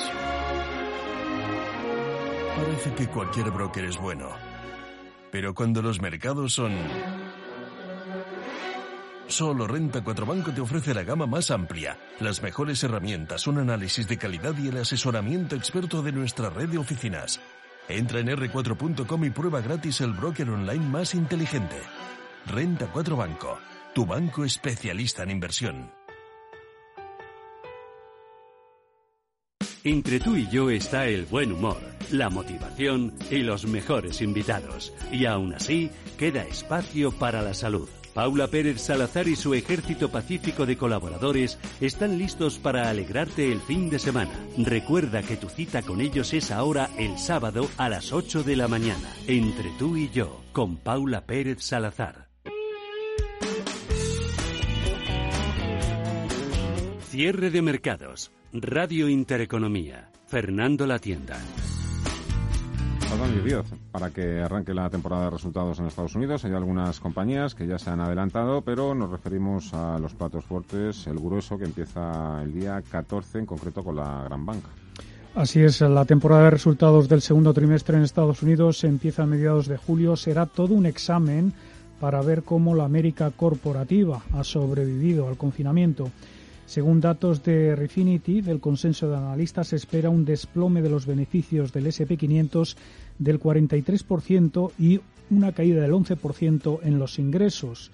Parece que cualquier broker es bueno. Pero cuando los mercados son Solo Renta 4 Banco te ofrece la gama más amplia, las mejores herramientas, un análisis de calidad y el asesoramiento experto de nuestra red de oficinas. Entra en r4.com y prueba gratis el broker online más inteligente. Renta 4 Banco, tu banco especialista en inversión. Entre tú y yo está el buen humor, la motivación y los mejores invitados. Y aún así, queda espacio para la salud. Paula Pérez Salazar y su ejército pacífico de colaboradores están listos para alegrarte el fin de semana. Recuerda que tu cita con ellos es ahora el sábado a las 8 de la mañana, entre tú y yo, con Paula Pérez Salazar. Cierre de mercados. Radio Intereconomía. Fernando La Tienda. Para que arranque la temporada de resultados en Estados Unidos. Hay algunas compañías que ya se han adelantado, pero nos referimos a los platos fuertes, el grueso que empieza el día 14, en concreto con la Gran Banca. Así es, la temporada de resultados del segundo trimestre en Estados Unidos empieza a mediados de julio. Será todo un examen para ver cómo la América corporativa ha sobrevivido al confinamiento. Según datos de Refinity, del consenso de analistas, espera un desplome de los beneficios del SP500 del 43% y una caída del 11% en los ingresos.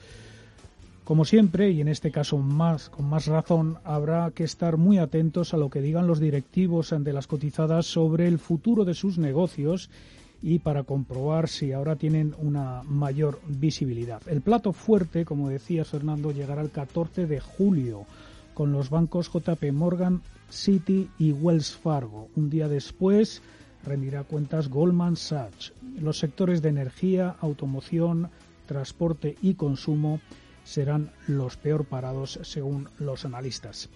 Como siempre, y en este caso más, con más razón, habrá que estar muy atentos a lo que digan los directivos ante las cotizadas sobre el futuro de sus negocios y para comprobar si ahora tienen una mayor visibilidad. El plato fuerte, como decía Fernando, llegará el 14 de julio con los bancos JP Morgan, Citi y Wells Fargo. Un día después rendirá cuentas Goldman Sachs. Los sectores de energía, automoción, transporte y consumo serán los peor parados según los analistas.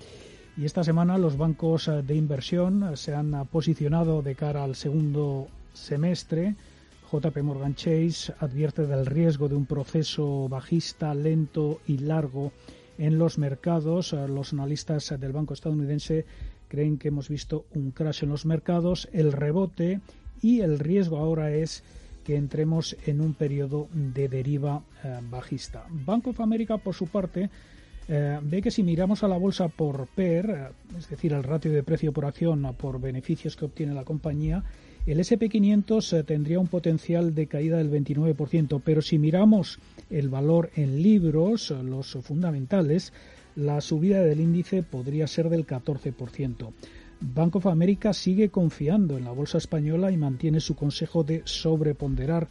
Y esta semana los bancos de inversión se han posicionado de cara al segundo semestre. JP Morgan Chase advierte del riesgo de un proceso bajista lento y largo en los mercados. Eh, los analistas del Banco estadounidense creen que hemos visto un crash en los mercados, el rebote y el riesgo ahora es que entremos en un periodo de deriva eh, bajista. Bank of America, por su parte, eh, ve que si miramos a la bolsa por PER, es decir, el ratio de precio por acción por beneficios que obtiene la compañía, el SP500 tendría un potencial de caída del 29%, pero si miramos el valor en libros, los fundamentales, la subida del índice podría ser del 14%. Bank of America sigue confiando en la bolsa española y mantiene su consejo de sobreponderar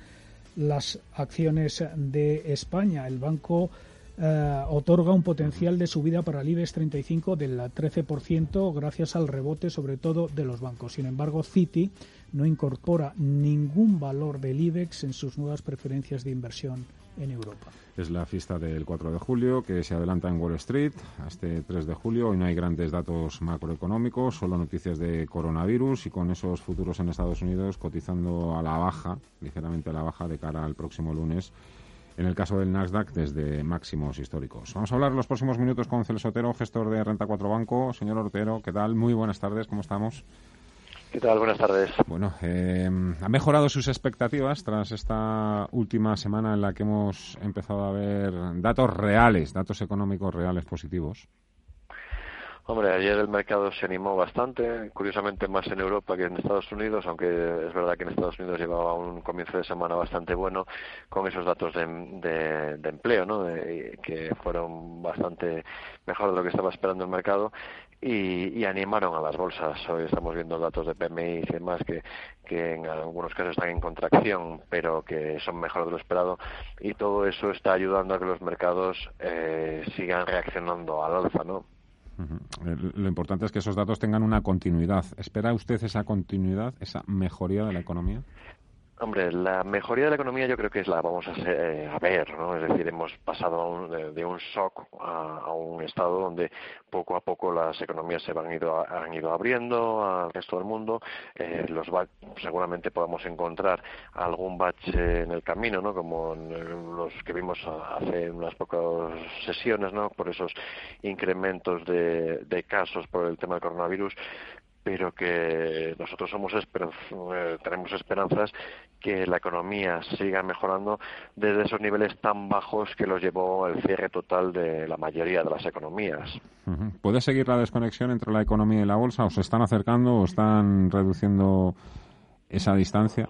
las acciones de España. El banco eh, otorga un potencial de subida para el IBEX 35 del 13% gracias al rebote sobre todo de los bancos. Sin embargo, Citi no incorpora ningún valor del IBEX en sus nuevas preferencias de inversión en Europa. Es la fiesta del 4 de julio que se adelanta en Wall Street a este 3 de julio. Hoy no hay grandes datos macroeconómicos, solo noticias de coronavirus y con esos futuros en Estados Unidos cotizando a la baja, ligeramente a la baja de cara al próximo lunes. En el caso del Nasdaq, desde máximos históricos. Vamos a hablar los próximos minutos con Celso Otero, gestor de Renta 4 Banco. Señor Otero, ¿qué tal? Muy buenas tardes, ¿cómo estamos? ¿Qué tal? Buenas tardes. Bueno, eh, ¿ha mejorado sus expectativas tras esta última semana en la que hemos empezado a ver datos reales, datos económicos reales positivos? Hombre, ayer el mercado se animó bastante, curiosamente más en Europa que en Estados Unidos, aunque es verdad que en Estados Unidos llevaba un comienzo de semana bastante bueno con esos datos de, empleo, ¿no? que fueron bastante mejor de lo que estaba esperando el mercado y, animaron a las bolsas. Hoy estamos viendo datos de PMI y demás que, que en algunos casos están en contracción, pero que son mejor de lo esperado y todo eso está ayudando a que los mercados eh, sigan reaccionando al alza, ¿no? Lo importante es que esos datos tengan una continuidad. ¿Espera usted esa continuidad, esa mejoría de la economía? Hombre, la mejoría de la economía yo creo que es la vamos a, eh, ver, ¿no? Es decir, hemos pasado de, un shock a, un estado donde poco a poco las economías se van ido, han ido abriendo al resto del mundo. Eh, los seguramente podamos encontrar algún bache en el camino, ¿no? Como los que vimos hace unas pocas sesiones, ¿no? Por esos incrementos de, de casos por el tema del coronavirus pero que nosotros somos eh, tenemos esperanzas que la economía siga mejorando desde esos niveles tan bajos que los llevó el cierre total de la mayoría de las economías. ¿Puede seguir la desconexión entre la economía y la bolsa o se están acercando o están reduciendo esa distancia?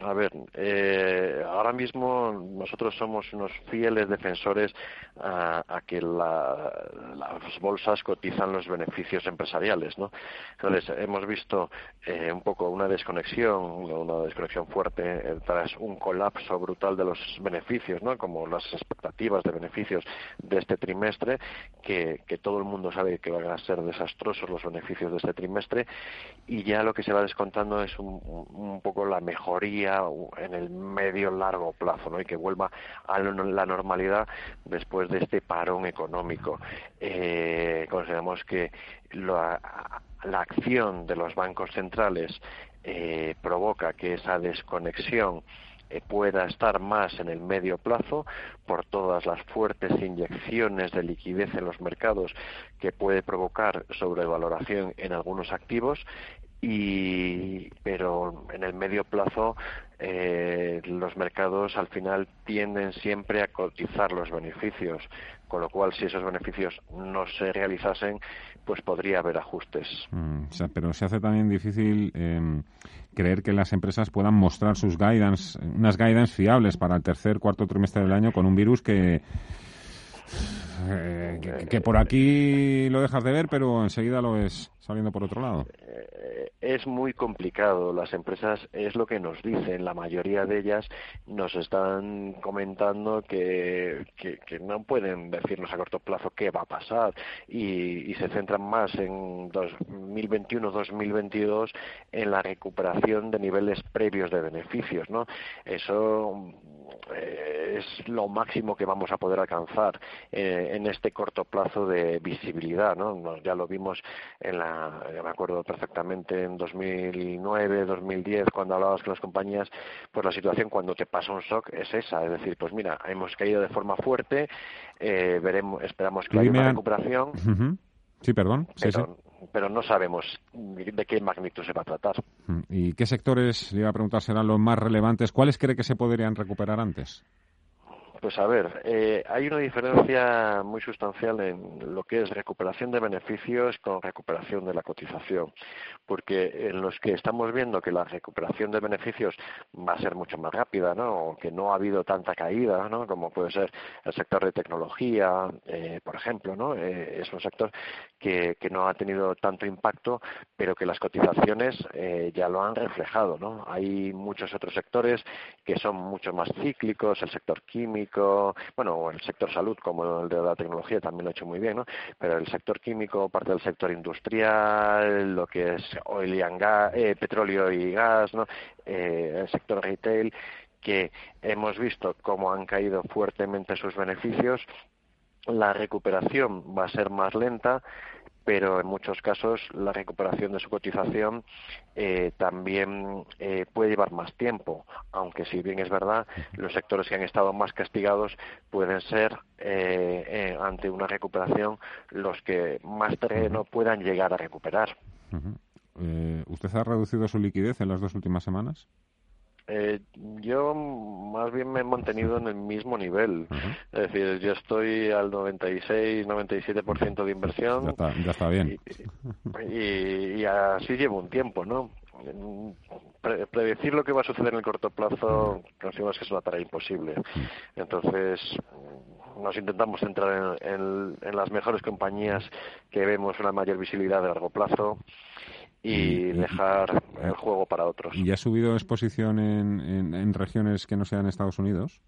A ver, eh, ahora mismo nosotros somos unos fieles defensores a, que las bolsas cotizan los beneficios empresariales, ¿no? Entonces hemos visto eh, un poco una desconexión, una desconexión fuerte eh, tras un colapso brutal de los beneficios, ¿no? Como las expectativas de beneficios de este trimestre, que, todo el mundo sabe que van a ser desastrosos los beneficios de este trimestre y ya lo que se va descontando es un, un poco la mejoría en el medio largo plazo ¿no? y que vuelva a la normalidad después de este parón económico. Eh, consideramos que la, acción de los bancos centrales eh, provoca que esa desconexión eh, pueda estar más en el medio plazo por todas las fuertes inyecciones de liquidez en los mercados que puede provocar sobrevaloración en algunos activos y pero en el medio plazo eh, los mercados al final tienden siempre a cotizar los beneficios, con lo cual si esos beneficios no se realizasen, pues podría haber ajustes. Mm, pero se hace también difícil em, creer que las empresas puedan mostrar sus guidance, unas guidance fiables para el tercer, cuarto trimestre del año con un virus que eh, que, por aquí lo dejas de ver, pero enseguida lo ves saliendo por otro lado. Eh, es muy complicado. Las empresas es lo que nos dicen. La mayoría de ellas nos están comentando que, que, no pueden decirnos a corto plazo qué va a pasar y, y se centran más en 2021-2022 en la recuperación de niveles previos de beneficios. ¿no? Eso eh, es lo máximo que vamos a poder alcanzar eh, en este corto plazo de visibilidad, ¿no? Ya lo vimos en la, me acuerdo perfectamente en 2009, 2010, cuando hablabas con las compañías, pues la situación cuando te pasa un shock es esa, es decir, pues mira, hemos caído de forma fuerte, eh, veremos, esperamos que haya una recuperación. Sí, perdón. Sí, pero no sabemos de qué magnitud se va a tratar. Mm, ¿Y qué sectores, le iba a preguntar, serán los más relevantes? ¿Cuáles cree que se podrían recuperar antes? Pues a ver, eh, hay una diferencia muy sustancial en lo que es recuperación de beneficios con recuperación de la cotización, porque en los que estamos viendo que la recuperación de beneficios va a ser mucho más rápida, ¿no? O que no ha habido tanta caída, ¿no? Como puede ser el sector de tecnología, eh, por ejemplo, ¿no? Eh, es un sector que, que, no ha tenido tanto impacto, pero que las cotizaciones ya lo han reflejado, ¿no? Hay muchos otros sectores que son mucho más cíclicos, el sector químico bueno, el sector salud como el de la tecnología también lo ha hecho muy bien, ¿no? Pero el sector químico, parte del sector industrial, lo que es oil gas, eh, petróleo y gas. Eh, el sector retail, que hemos visto cómo han caído fuertemente sus beneficios, la recuperación va a ser más lenta pero en muchos casos la recuperación de su cotización eh, también eh, puede llevar más tiempo, aunque si bien es verdad, los sectores que han estado más castigados pueden ser eh, ante una recuperación los que más terreno puedan llegar a recuperar. ¿Usted ha reducido su liquidez en las dos últimas semanas? Eh, yo más bien me he mantenido en el mismo nivel. Es decir, yo estoy al 96-97% de inversión. Ya está, bien. Y, así llevo un tiempo, ¿no? predecir lo que va a suceder en el corto plazo consideramos que es una tarea imposible. Entonces, nos intentamos centrar en, en las mejores compañías que vemos una mayor visibilidad de largo plazo y dejar el juego para otros. ¿Y ha subido exposición en, en, regiones que no sean Estados Unidos?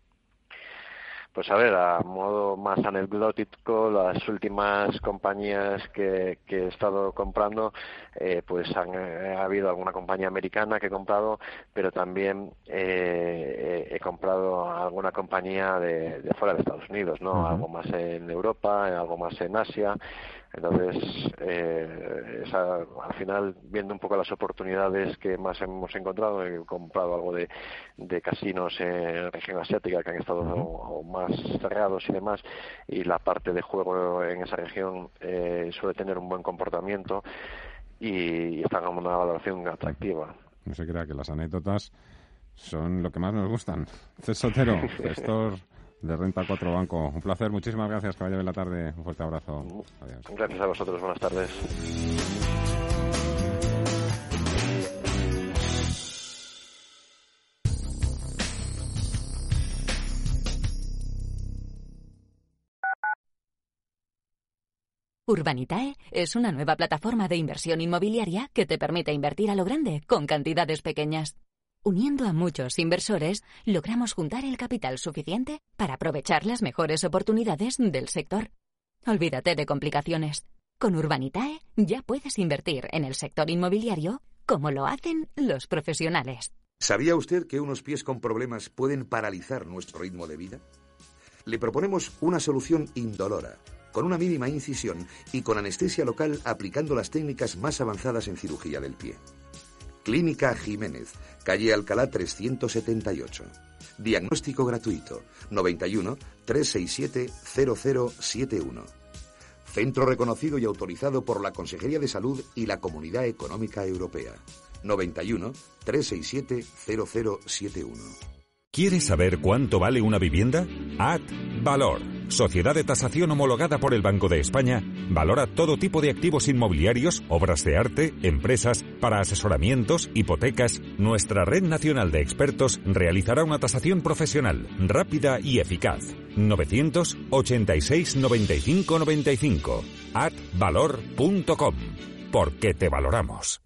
Pues a ver, a modo más anecdótico, las últimas compañías que, he estado comprando, eh, pues han, eh, ha habido alguna compañía americana que he comprado, pero también eh, he comprado alguna compañía de, fuera de Estados Unidos, ¿no? Algo más en Europa, algo más en Asia. Entonces, eh, al final, viendo un poco las oportunidades que más hemos encontrado, he comprado algo de, casinos en la región asiática que han estado más cerrados y demás, y la parte de juego en esa región eh, suele tener un buen comportamiento y, están con una valoración atractiva. No se crea que las anécdotas son lo que más nos gustan. César [LAUGHS] gestor de Renta 4 Banco. Un placer, muchísimas gracias, que vaya bien la tarde. Un fuerte abrazo. Adiós. Gracias a vosotros, buenas tardes. Urbanitae es una nueva plataforma de inversión inmobiliaria que te permite invertir a lo grande con cantidades pequeñas. Uniendo a muchos inversores, logramos juntar el capital suficiente para aprovechar las mejores oportunidades del sector. Olvídate de complicaciones. Con Urbanitae ya puedes invertir en el sector inmobiliario como lo hacen los profesionales. ¿Sabía usted que unos pies con problemas pueden paralizar nuestro ritmo de vida? Le proponemos una solución indolora, con una mínima incisión y con anestesia local aplicando las técnicas más avanzadas en cirugía del pie. Clínica Jiménez, calle Alcalá 378. Diagnóstico gratuito 91 367 0071. Centro reconocido y autorizado por la Consejería de Salud y la Comunidad Económica Europea. 91 367 0071. ¿Quieres saber cuánto vale una vivienda? Ad Valor, sociedad de tasación homologada por el Banco de España, valora todo tipo de activos inmobiliarios, obras de arte, empresas, para asesoramientos, hipotecas. Nuestra red nacional de expertos realizará una tasación profesional, rápida y eficaz. 986 95 95. Advalor.com. Porque te valoramos.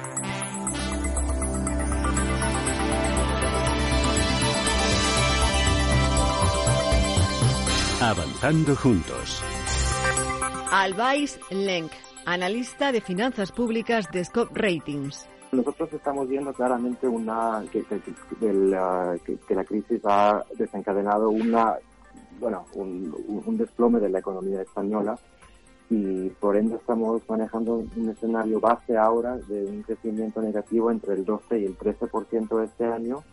Avanzando juntos. Albais Lenk, analista de finanzas públicas de Scope Ratings. Nosotros estamos viendo claramente una que, la, que, la crisis ha desencadenado una bueno un, un, desplome de la economía española y por ende estamos manejando un escenario base ahora de un crecimiento negativo entre el 12 y el 13% este año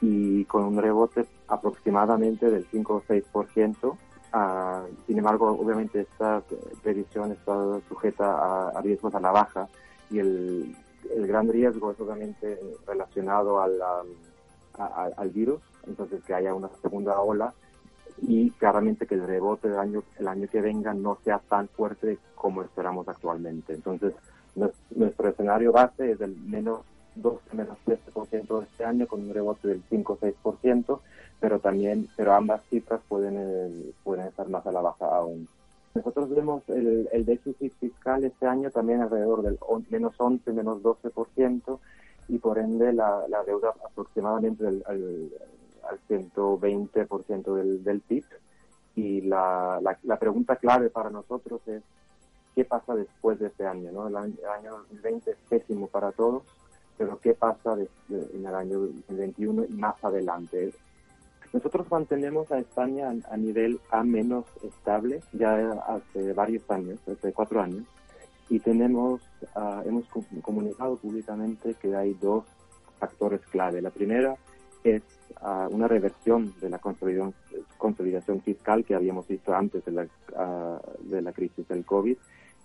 y con un rebote aproximadamente del 5 o 6%. Ah, sin embargo, obviamente esta previsión está sujeta a, riesgos a la baja y el, el, gran riesgo es obviamente relacionado al, al virus, entonces que haya una segunda ola y claramente que el rebote del año, el año que venga no sea tan fuerte como esperamos actualmente. Entonces, nuestro escenario base es del menos 12 menos 13% este año con un rebote del 5 o 6%, pero también, pero ambas cifras pueden, eh, pueden estar más a la baja aún. Nosotros vemos el, el déficit fiscal este año también alrededor del menos 11, menos 12% y por ende la, la deuda aproximadamente al, al, 120% del, del PIB. Y la, la, pregunta clave para nosotros es qué pasa después de este año. ¿no? El año 2020 es pésimo para todos pero ¿qué pasa en el año 2021 y más adelante? Nosotros mantenemos a España a, nivel A menos estable ya hace varios años, hace cuatro años, y tenemos, ah, hemos comunicado públicamente que hay dos factores clave. La primera es ah, una reversión de la consolidación, consolidación, fiscal que habíamos visto antes de la, ah, de la crisis del COVID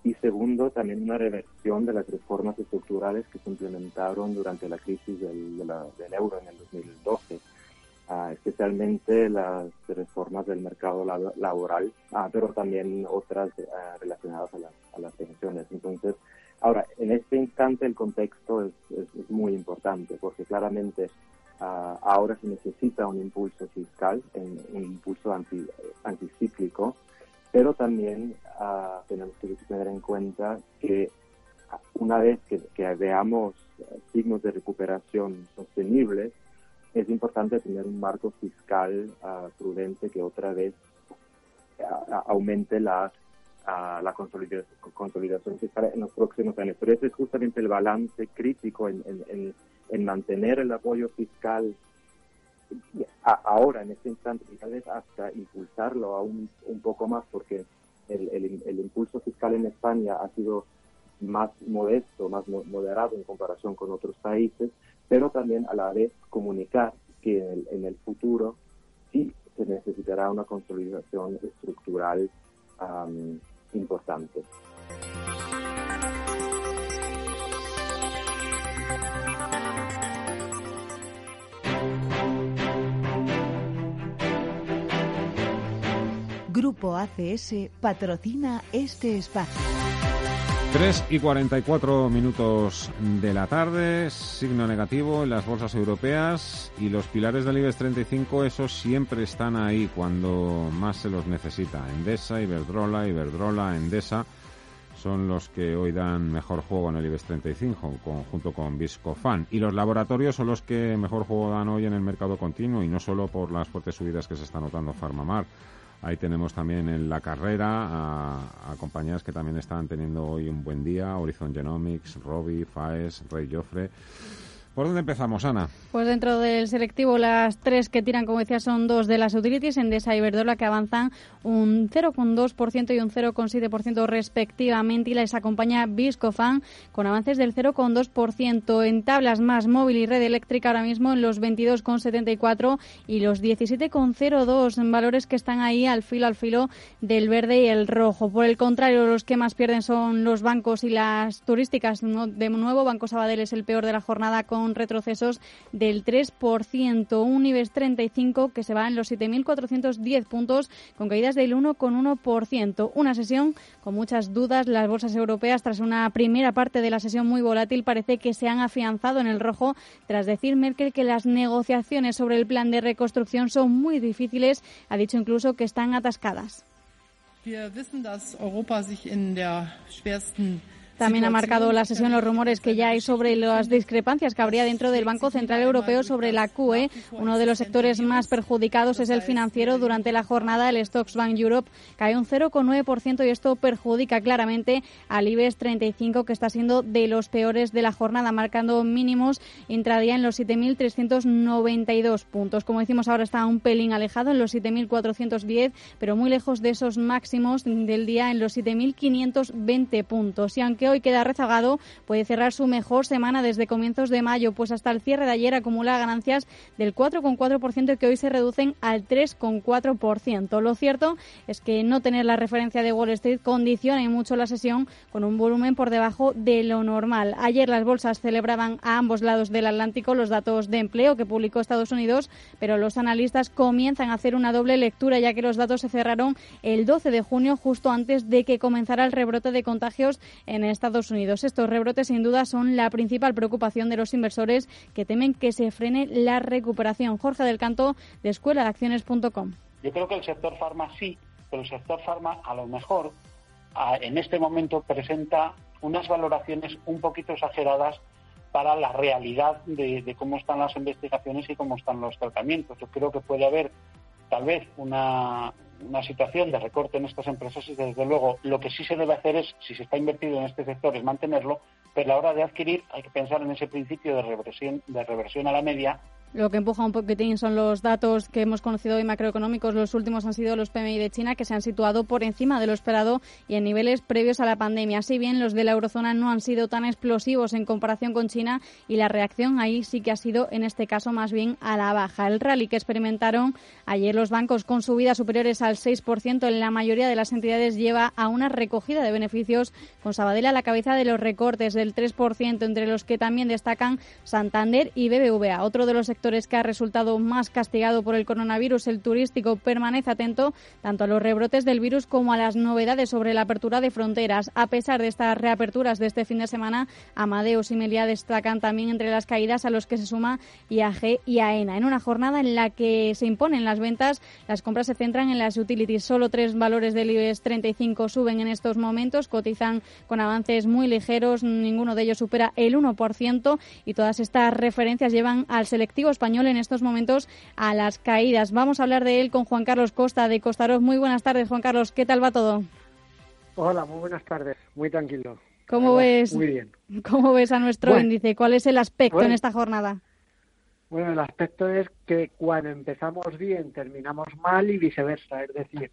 y segundo, también una reversión de las reformas estructurales que se implementaron durante la crisis del, del euro en el 2012, ah, especialmente las reformas del mercado laboral, ah, pero también otras ah, relacionadas a, las pensiones. Entonces, ahora, en este instante el contexto es, es, muy importante porque claramente ahora se necesita un impulso fiscal, un, impulso anti, anticíclico, pero también uh, tenemos que tener en cuenta que una vez que, veamos signos de recuperación sostenibles, es importante tener un marco fiscal uh, prudente que otra vez aumente la, la consolidación, consolidación, fiscal en los próximos años. Pero ese es justamente el balance crítico en, en, en mantener el apoyo fiscal ahora, en este instante, y tal vez hasta impulsarlo aún un poco más, porque el, el, impulso fiscal en España ha sido más modesto, más moderado en comparación con otros países, pero también a la vez comunicar que en el, en el futuro sí se necesitará una consolidación estructural importante. 'Grupo ACS patrocina este espacio. 3 y 44 minutos de la tarde, signo negativo en las bolsas europeas y los pilares del IBEX 35, esos siempre están ahí cuando más se los necesita. Endesa, Iberdrola, Iberdrola, Endesa son los que hoy dan mejor juego en el IBEX 35, junto con Viscofan. Y los laboratorios son los que mejor juego dan hoy en el mercado continuo y no solo por las fuertes subidas que se está notando Farmamar. Ahí tenemos también en la carrera a, compañías que también están teniendo hoy un buen día, Horizon Genomics, Robi, Faes, Rey Joffre. ¿Por dónde empezamos, Ana? Pues dentro del selectivo, las tres que tiran, como decía, son dos de las utilities, Endesa y Verdola, que avanzan un 0,2% y un 0,7% respectivamente, y les acompaña Viscofan con avances del 0,2%. En tablas más móvil y red eléctrica ahora mismo en los 22,74 y los 17,02 en valores que están ahí al filo al filo del verde y el rojo. Por el contrario, los que más pierden son los bancos y las turísticas. De nuevo, Banco Sabadell es el peor de la jornada con retrocesos del 3%. Un IBEX 35 que se va en los 7.410 puntos con caídas del 1,1%. Una sesión con muchas dudas. Las bolsas europeas, tras una primera parte de la sesión muy volátil, parece que se han afianzado en el rojo tras decir Merkel que las negociaciones sobre el plan de reconstrucción son muy difíciles. Ha dicho incluso que están atascadas. También ha marcado la sesión los rumores que ya hay sobre las discrepancias que habría dentro del Banco Central Europeo sobre la QE. Uno de los sectores más perjudicados es el financiero. Durante la jornada, el Stocks Bank Europe cae un 0,9% y esto perjudica claramente al IBEX 35, que está siendo de los peores de la jornada, marcando mínimos intradía en los 7.392 puntos. Como decimos, ahora está un pelín alejado en los 7.410, pero muy lejos de esos máximos del día en los 7.520 puntos. Y aunque hoy queda rezagado, puede cerrar su mejor semana desde comienzos de mayo, pues hasta el cierre de ayer acumula ganancias del 4,4% que hoy se reducen al 3,4%. Lo cierto es que no tener la referencia de Wall Street condiciona mucho la sesión con un volumen por debajo de lo normal. Ayer las bolsas celebraban a ambos lados del Atlántico los datos de empleo que publicó Estados Unidos, pero los analistas comienzan a hacer una doble lectura ya que los datos se cerraron el 12 de junio justo antes de que comenzara el rebrote de contagios en Estados Unidos. Estos rebrotes, sin duda, son la principal preocupación de los inversores que temen que se frene la recuperación. Jorge del Canto, de Escuela de Acciones.com. Yo creo que el sector farma sí, pero el sector farma a lo mejor en este momento presenta unas valoraciones un poquito exageradas para la realidad de, cómo están las investigaciones y cómo están los tratamientos. Yo creo que puede haber tal vez una, una situación de recorte en estas empresas y desde luego lo que sí se debe hacer es, si se está invertido en este sector, es mantenerlo, pero a la hora de adquirir hay que pensar en ese principio de reversión, de reversión a la media lo que empuja un poquitín son los datos que hemos conocido hoy macroeconómicos. Los últimos han sido los PMI de China, que se han situado por encima de lo esperado y en niveles previos a la pandemia. Si bien los de la eurozona no han sido tan explosivos en comparación con China y la reacción ahí sí que ha sido, en este caso, más bien a la baja. El rally que experimentaron ayer los bancos con subidas superiores al 6% en la mayoría de las entidades lleva a una recogida de beneficios con Sabadell a la cabeza de los recortes del 3%, entre los que también destacan Santander y BBVA. Otro de los que ha resultado más castigado por el coronavirus, el turístico, permanece atento tanto a los rebrotes del virus como a las novedades sobre la apertura de fronteras. A pesar de estas reaperturas de este fin de semana, Amadeus y Melia destacan también entre las caídas a los que se suma IAG y AENA. En una jornada en la que se imponen las ventas, las compras se centran en las utilities. Solo tres valores del IBEX 35 suben en estos momentos, cotizan con avances muy ligeros, ninguno de ellos supera el 1% y todas estas referencias llevan al selectivo español en estos momentos a las caídas. Vamos a hablar de él con Juan Carlos Costa de Costaros. Muy buenas tardes, Juan Carlos. ¿Qué tal va todo? Hola, muy buenas tardes. Muy tranquilo. ¿Cómo ves? Muy bien. [LAUGHS] ¿Cómo ves a nuestro índice? ¿Cuál es el aspecto en esta jornada? Bueno, el aspecto es que cuando empezamos bien terminamos mal y viceversa. Es decir,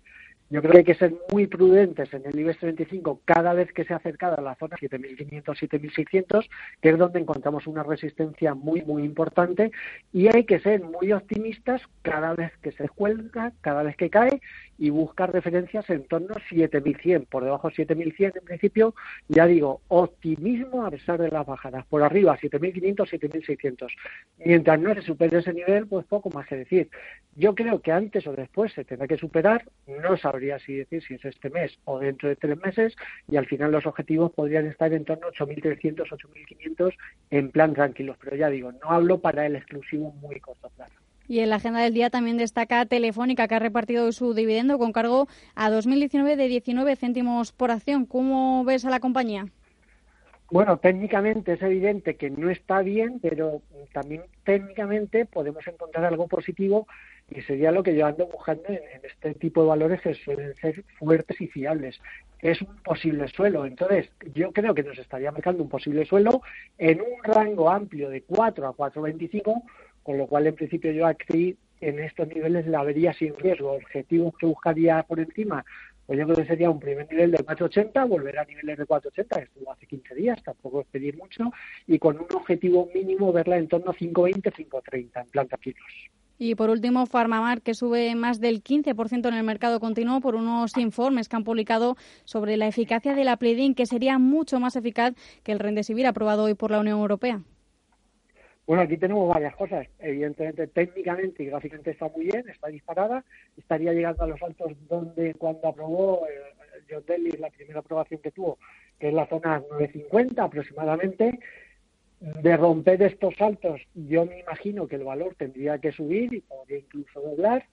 yo creo que hay que ser muy prudentes en el IBEX 35 cada vez que se acerca a la zona 7.500, 7.600, que es donde encontramos una resistencia muy, muy importante. Y hay que ser muy optimistas cada vez que se cuelga, cada vez que cae y buscar referencias en torno a 7.100. Por debajo de 7.100 en principio, ya digo, optimismo a pesar de las bajadas. Por arriba, 7.500, 7.600. Mientras no se supere ese nivel, pues poco más que decir. Yo creo que antes o después se tendrá que superar, no sabría si decir si es este mes o dentro de tres meses, y al final los objetivos podrían estar en torno a 8.300, 8.500 en plan tranquilos. Pero ya digo, no hablo para el exclusivo muy corto plazo. Y en la agenda del día también destaca Telefónica, que ha repartido su dividendo con cargo a 2019 de 19 céntimos por acción. ¿Cómo ves a la compañía? Bueno, técnicamente es evidente que no está bien, pero también técnicamente podemos encontrar algo positivo y sería lo que yo ando buscando en, este tipo de valores que suelen ser fuertes y fiables. Es un posible suelo. Entonces, yo creo que nos estaría marcando un posible suelo en un rango amplio de 4 a 4,25 con lo cual en principio yo aquí en estos niveles la vería sin riesgo. Objetivos que buscaría por encima, pues yo creo que sería un primer nivel de 480, volver a niveles de 480, que estuvo hace 15 días, tampoco es pedir mucho, y con un objetivo mínimo verla en torno a 520, 530 en planta kilos. Y por último, Farmamar, que sube más del 15% en el mercado continuo por unos informes que han publicado sobre la eficacia de la Pledin, que sería mucho más eficaz que el Rendesivir aprobado hoy por la Unión Europea. Bueno, aquí tenemos varias cosas. Evidentemente, técnicamente y gráficamente está muy bien, está disparada, estaría llegando a los altos donde cuando aprobó eh, John Daly la primera aprobación que tuvo, que es la zona 950 aproximadamente. De romper estos saltos, yo me imagino que el valor tendría que subir y podría incluso doblar.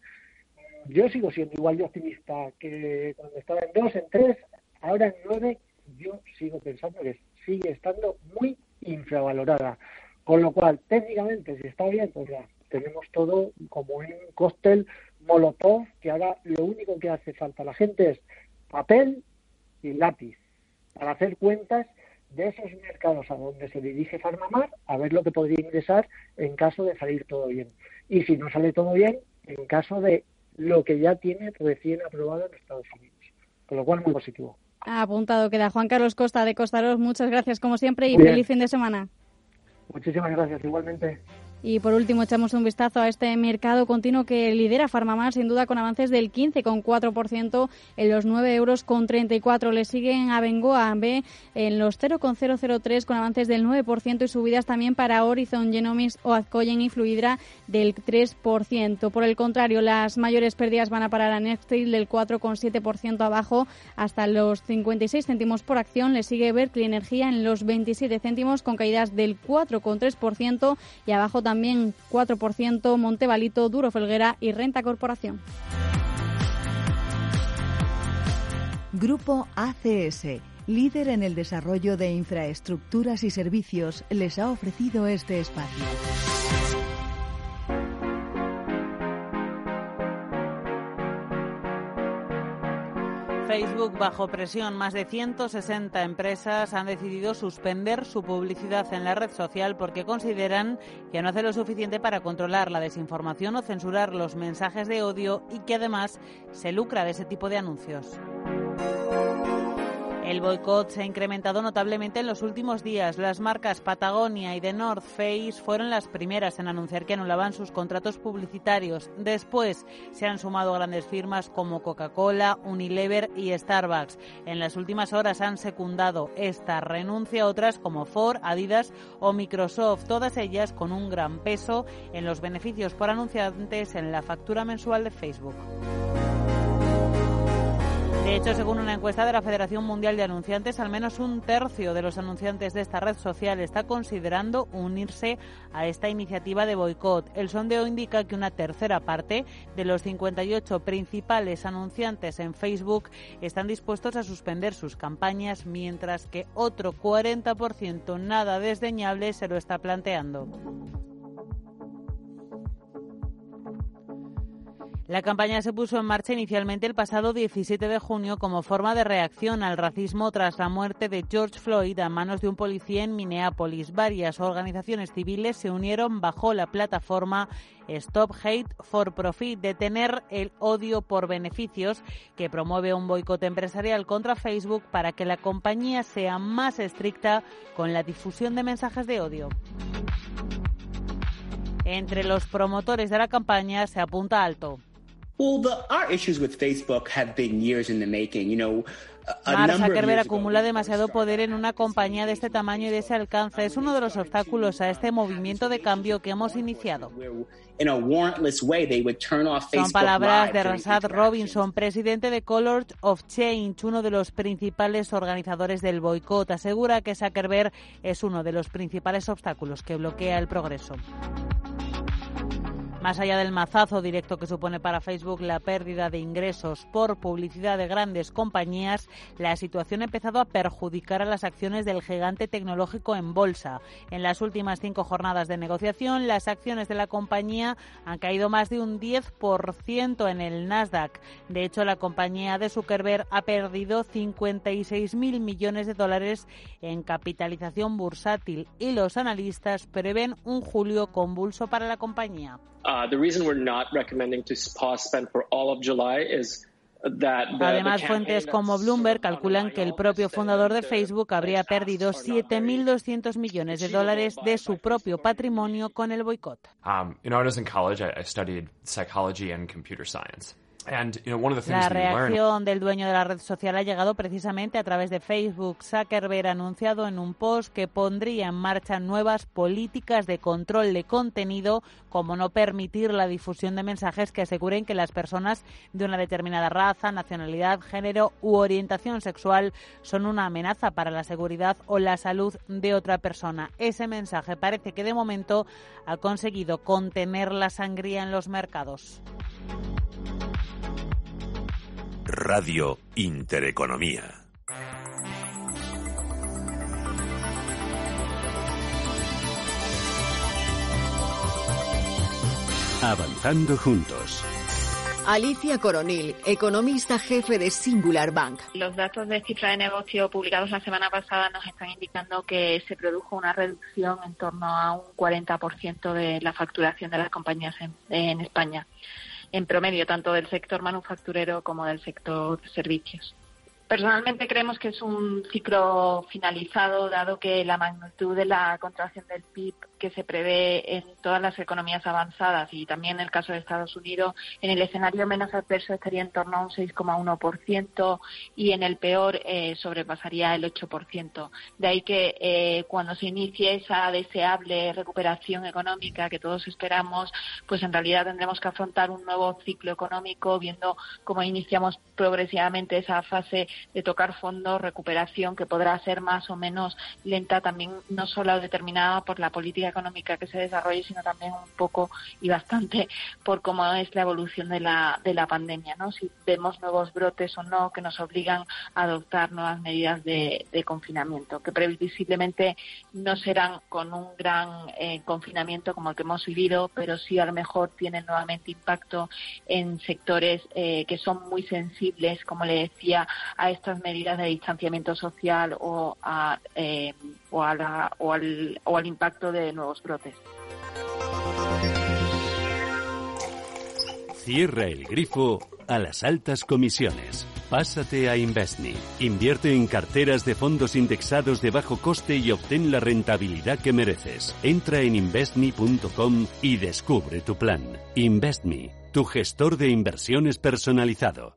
Yo sigo siendo igual de optimista que cuando estaba en 2, en 3, ahora en 9, yo sigo pensando que sigue estando muy infravalorada. Con lo cual, técnicamente, si está bien, pues ya tenemos todo como un cóctel molotov que ahora lo único que hace falta a la gente es papel y lápiz para hacer cuentas de esos mercados a donde se dirige Farmamar a ver lo que podría ingresar en caso de salir todo bien. Y si no sale todo bien, en caso de lo que ya tiene recién aprobado en Estados Unidos. Con lo cual, muy positivo. Apuntado queda Juan Carlos Costa de Costaros. Muchas gracias como siempre y feliz fin de semana. Muchísimas gracias, igualmente. Y por último, echamos un vistazo a este mercado continuo que lidera Farmamar, sin duda con avances del 15,4% en los 9 euros con 34. Le siguen a Bengoa B en los 0,003 con avances del 9% y subidas también para Horizon Genomics o y Fluidra del 3%. Por el contrario, las mayores pérdidas van a parar a Nextil del 4,7% abajo hasta los 56 céntimos por acción. Le sigue Berkeley Energía en los 27 céntimos con caídas del 4,3% y abajo también 4% Montevalito, Duro Felguera y Renta Corporación. Grupo ACS, líder en el desarrollo de infraestructuras y servicios, les ha ofrecido este espacio. Facebook bajo presión. Más de 160 empresas han decidido suspender su publicidad en la red social porque consideran que no hace lo suficiente para controlar la desinformación o censurar los mensajes de odio y que además se lucra de ese tipo de anuncios. El boicot se ha incrementado notablemente en los últimos días. Las marcas Patagonia y The North Face fueron las primeras en anunciar que anulaban sus contratos publicitarios. Después se han sumado grandes firmas como Coca-Cola, Unilever y Starbucks. En las últimas horas han secundado esta renuncia otras como Ford, Adidas o Microsoft, todas ellas con un gran peso en los beneficios por anunciantes en la factura mensual de Facebook. De hecho, según una encuesta de la Federación Mundial de Anunciantes, al menos un tercio de los anunciantes de esta red social está considerando unirse a esta iniciativa de boicot. El sondeo indica que una tercera parte de los 58 principales anunciantes en Facebook están dispuestos a suspender sus campañas, mientras que otro 40% nada desdeñable se lo está planteando. La campaña se puso en marcha inicialmente el pasado 17 de junio como forma de reacción al racismo tras la muerte de George Floyd a manos de un policía en Minneapolis. Varias organizaciones civiles se unieron bajo la plataforma Stop Hate for Profit, detener el odio por beneficios, que promueve un boicot empresarial contra Facebook para que la compañía sea más estricta con la difusión de mensajes de odio. Entre los promotores de la campaña se apunta alto. Mark Zuckerberg acumula demasiado poder en una compañía de este tamaño y de ese alcance. Es uno de los obstáculos a este movimiento de cambio que hemos iniciado. Son palabras de Rashad Robinson, presidente de Colors of Change, uno de los principales organizadores del boicot. Asegura que Zuckerberg es uno de los principales obstáculos que bloquea el progreso. Más allá del mazazo directo que supone para Facebook la pérdida de ingresos por publicidad de grandes compañías, la situación ha empezado a perjudicar a las acciones del gigante tecnológico en bolsa. En las últimas cinco jornadas de negociación, las acciones de la compañía han caído más de un 10% en el Nasdaq. De hecho, la compañía de Zuckerberg ha perdido 56.000 millones de dólares en capitalización bursátil y los analistas prevén un julio convulso para la compañía. Además, fuentes como Bloomberg calculan que el propio fundador de Facebook habría perdido 7.200 millones de dólares de su propio patrimonio con el boicot. Um, you know, La reacción del dueño de la red social ha llegado precisamente a través de Facebook. Zuckerberg ha anunciado en un post que pondría en marcha nuevas políticas de control de contenido, como no permitir la difusión de mensajes que aseguren que las personas de una determinada raza, nacionalidad, género u orientación sexual son una amenaza para la seguridad o la salud de otra persona. Ese mensaje parece que de momento ha conseguido contener la sangría en los mercados. Radio Intereconomía. Avanzando juntos. Alicia Coronil, economista jefe de Singular Bank. Los datos de cifra de negocio publicados la semana pasada nos están indicando que se produjo una reducción en torno a un 40% de la facturación de las compañías en España en promedio, tanto del sector manufacturero como del sector servicios. Personalmente creemos que es un ciclo finalizado, dado que la magnitud de la contracción del PIB que se prevé en todas las economías avanzadas y también en el caso de Estados Unidos, en el escenario menos adverso estaría en torno a un 6,1% y en el peor eh, sobrepasaría el 8%. De ahí que eh, cuando se inicie esa deseable recuperación económica que todos esperamos, pues en realidad tendremos que afrontar un nuevo ciclo económico viendo cómo iniciamos progresivamente esa fase de tocar fondos, recuperación que podrá ser más o menos lenta también no solo determinada por la política económica que se desarrolle, sino también un poco y bastante por cómo es la evolución de la, de la pandemia, ¿no? Si vemos nuevos brotes o no que nos obligan a adoptar nuevas medidas de, confinamiento, que previsiblemente no serán con un gran eh, confinamiento como el que hemos vivido, pero sí a lo mejor tienen nuevamente impacto en sectores eh, que son muy sensibles, como le decía, estas medidas de distanciamiento social o a eh, o, a o, al, o al impacto de nuevos brotes. Cierra el grifo a las altas comisiones. Pásate a Investme. Invierte en carteras de fondos indexados de bajo coste y obtén la rentabilidad que mereces. Entra en investme.com y descubre tu plan. Investme, tu gestor de inversiones personalizado.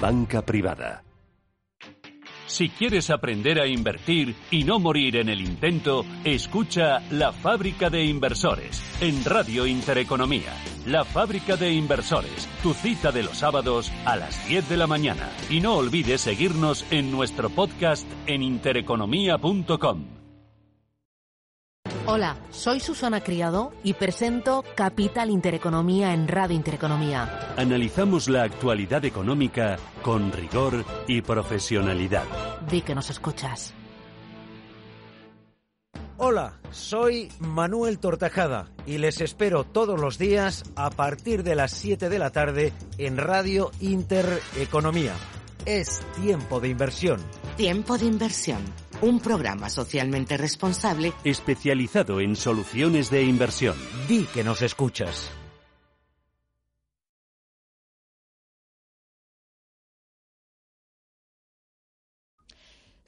Banca Privada. Si quieres aprender a invertir y no morir en el intento, escucha La Fábrica de Inversores en Radio Intereconomía. La Fábrica de Inversores, tu cita de los sábados a las 10 de la mañana. Y no olvides seguirnos en nuestro podcast en intereconomía.com. Hola, soy Susana Criado y presento Capital Intereconomía en Radio Intereconomía. Analizamos la actualidad económica con rigor y profesionalidad. Di que nos escuchas. Hola, soy Manuel Tortajada y les espero todos los días a partir de las 7 de la tarde en Radio Intereconomía. Es tiempo de inversión. Tiempo de inversión un programa socialmente responsable especializado en soluciones de inversión. Di que nos escuchas.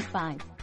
785.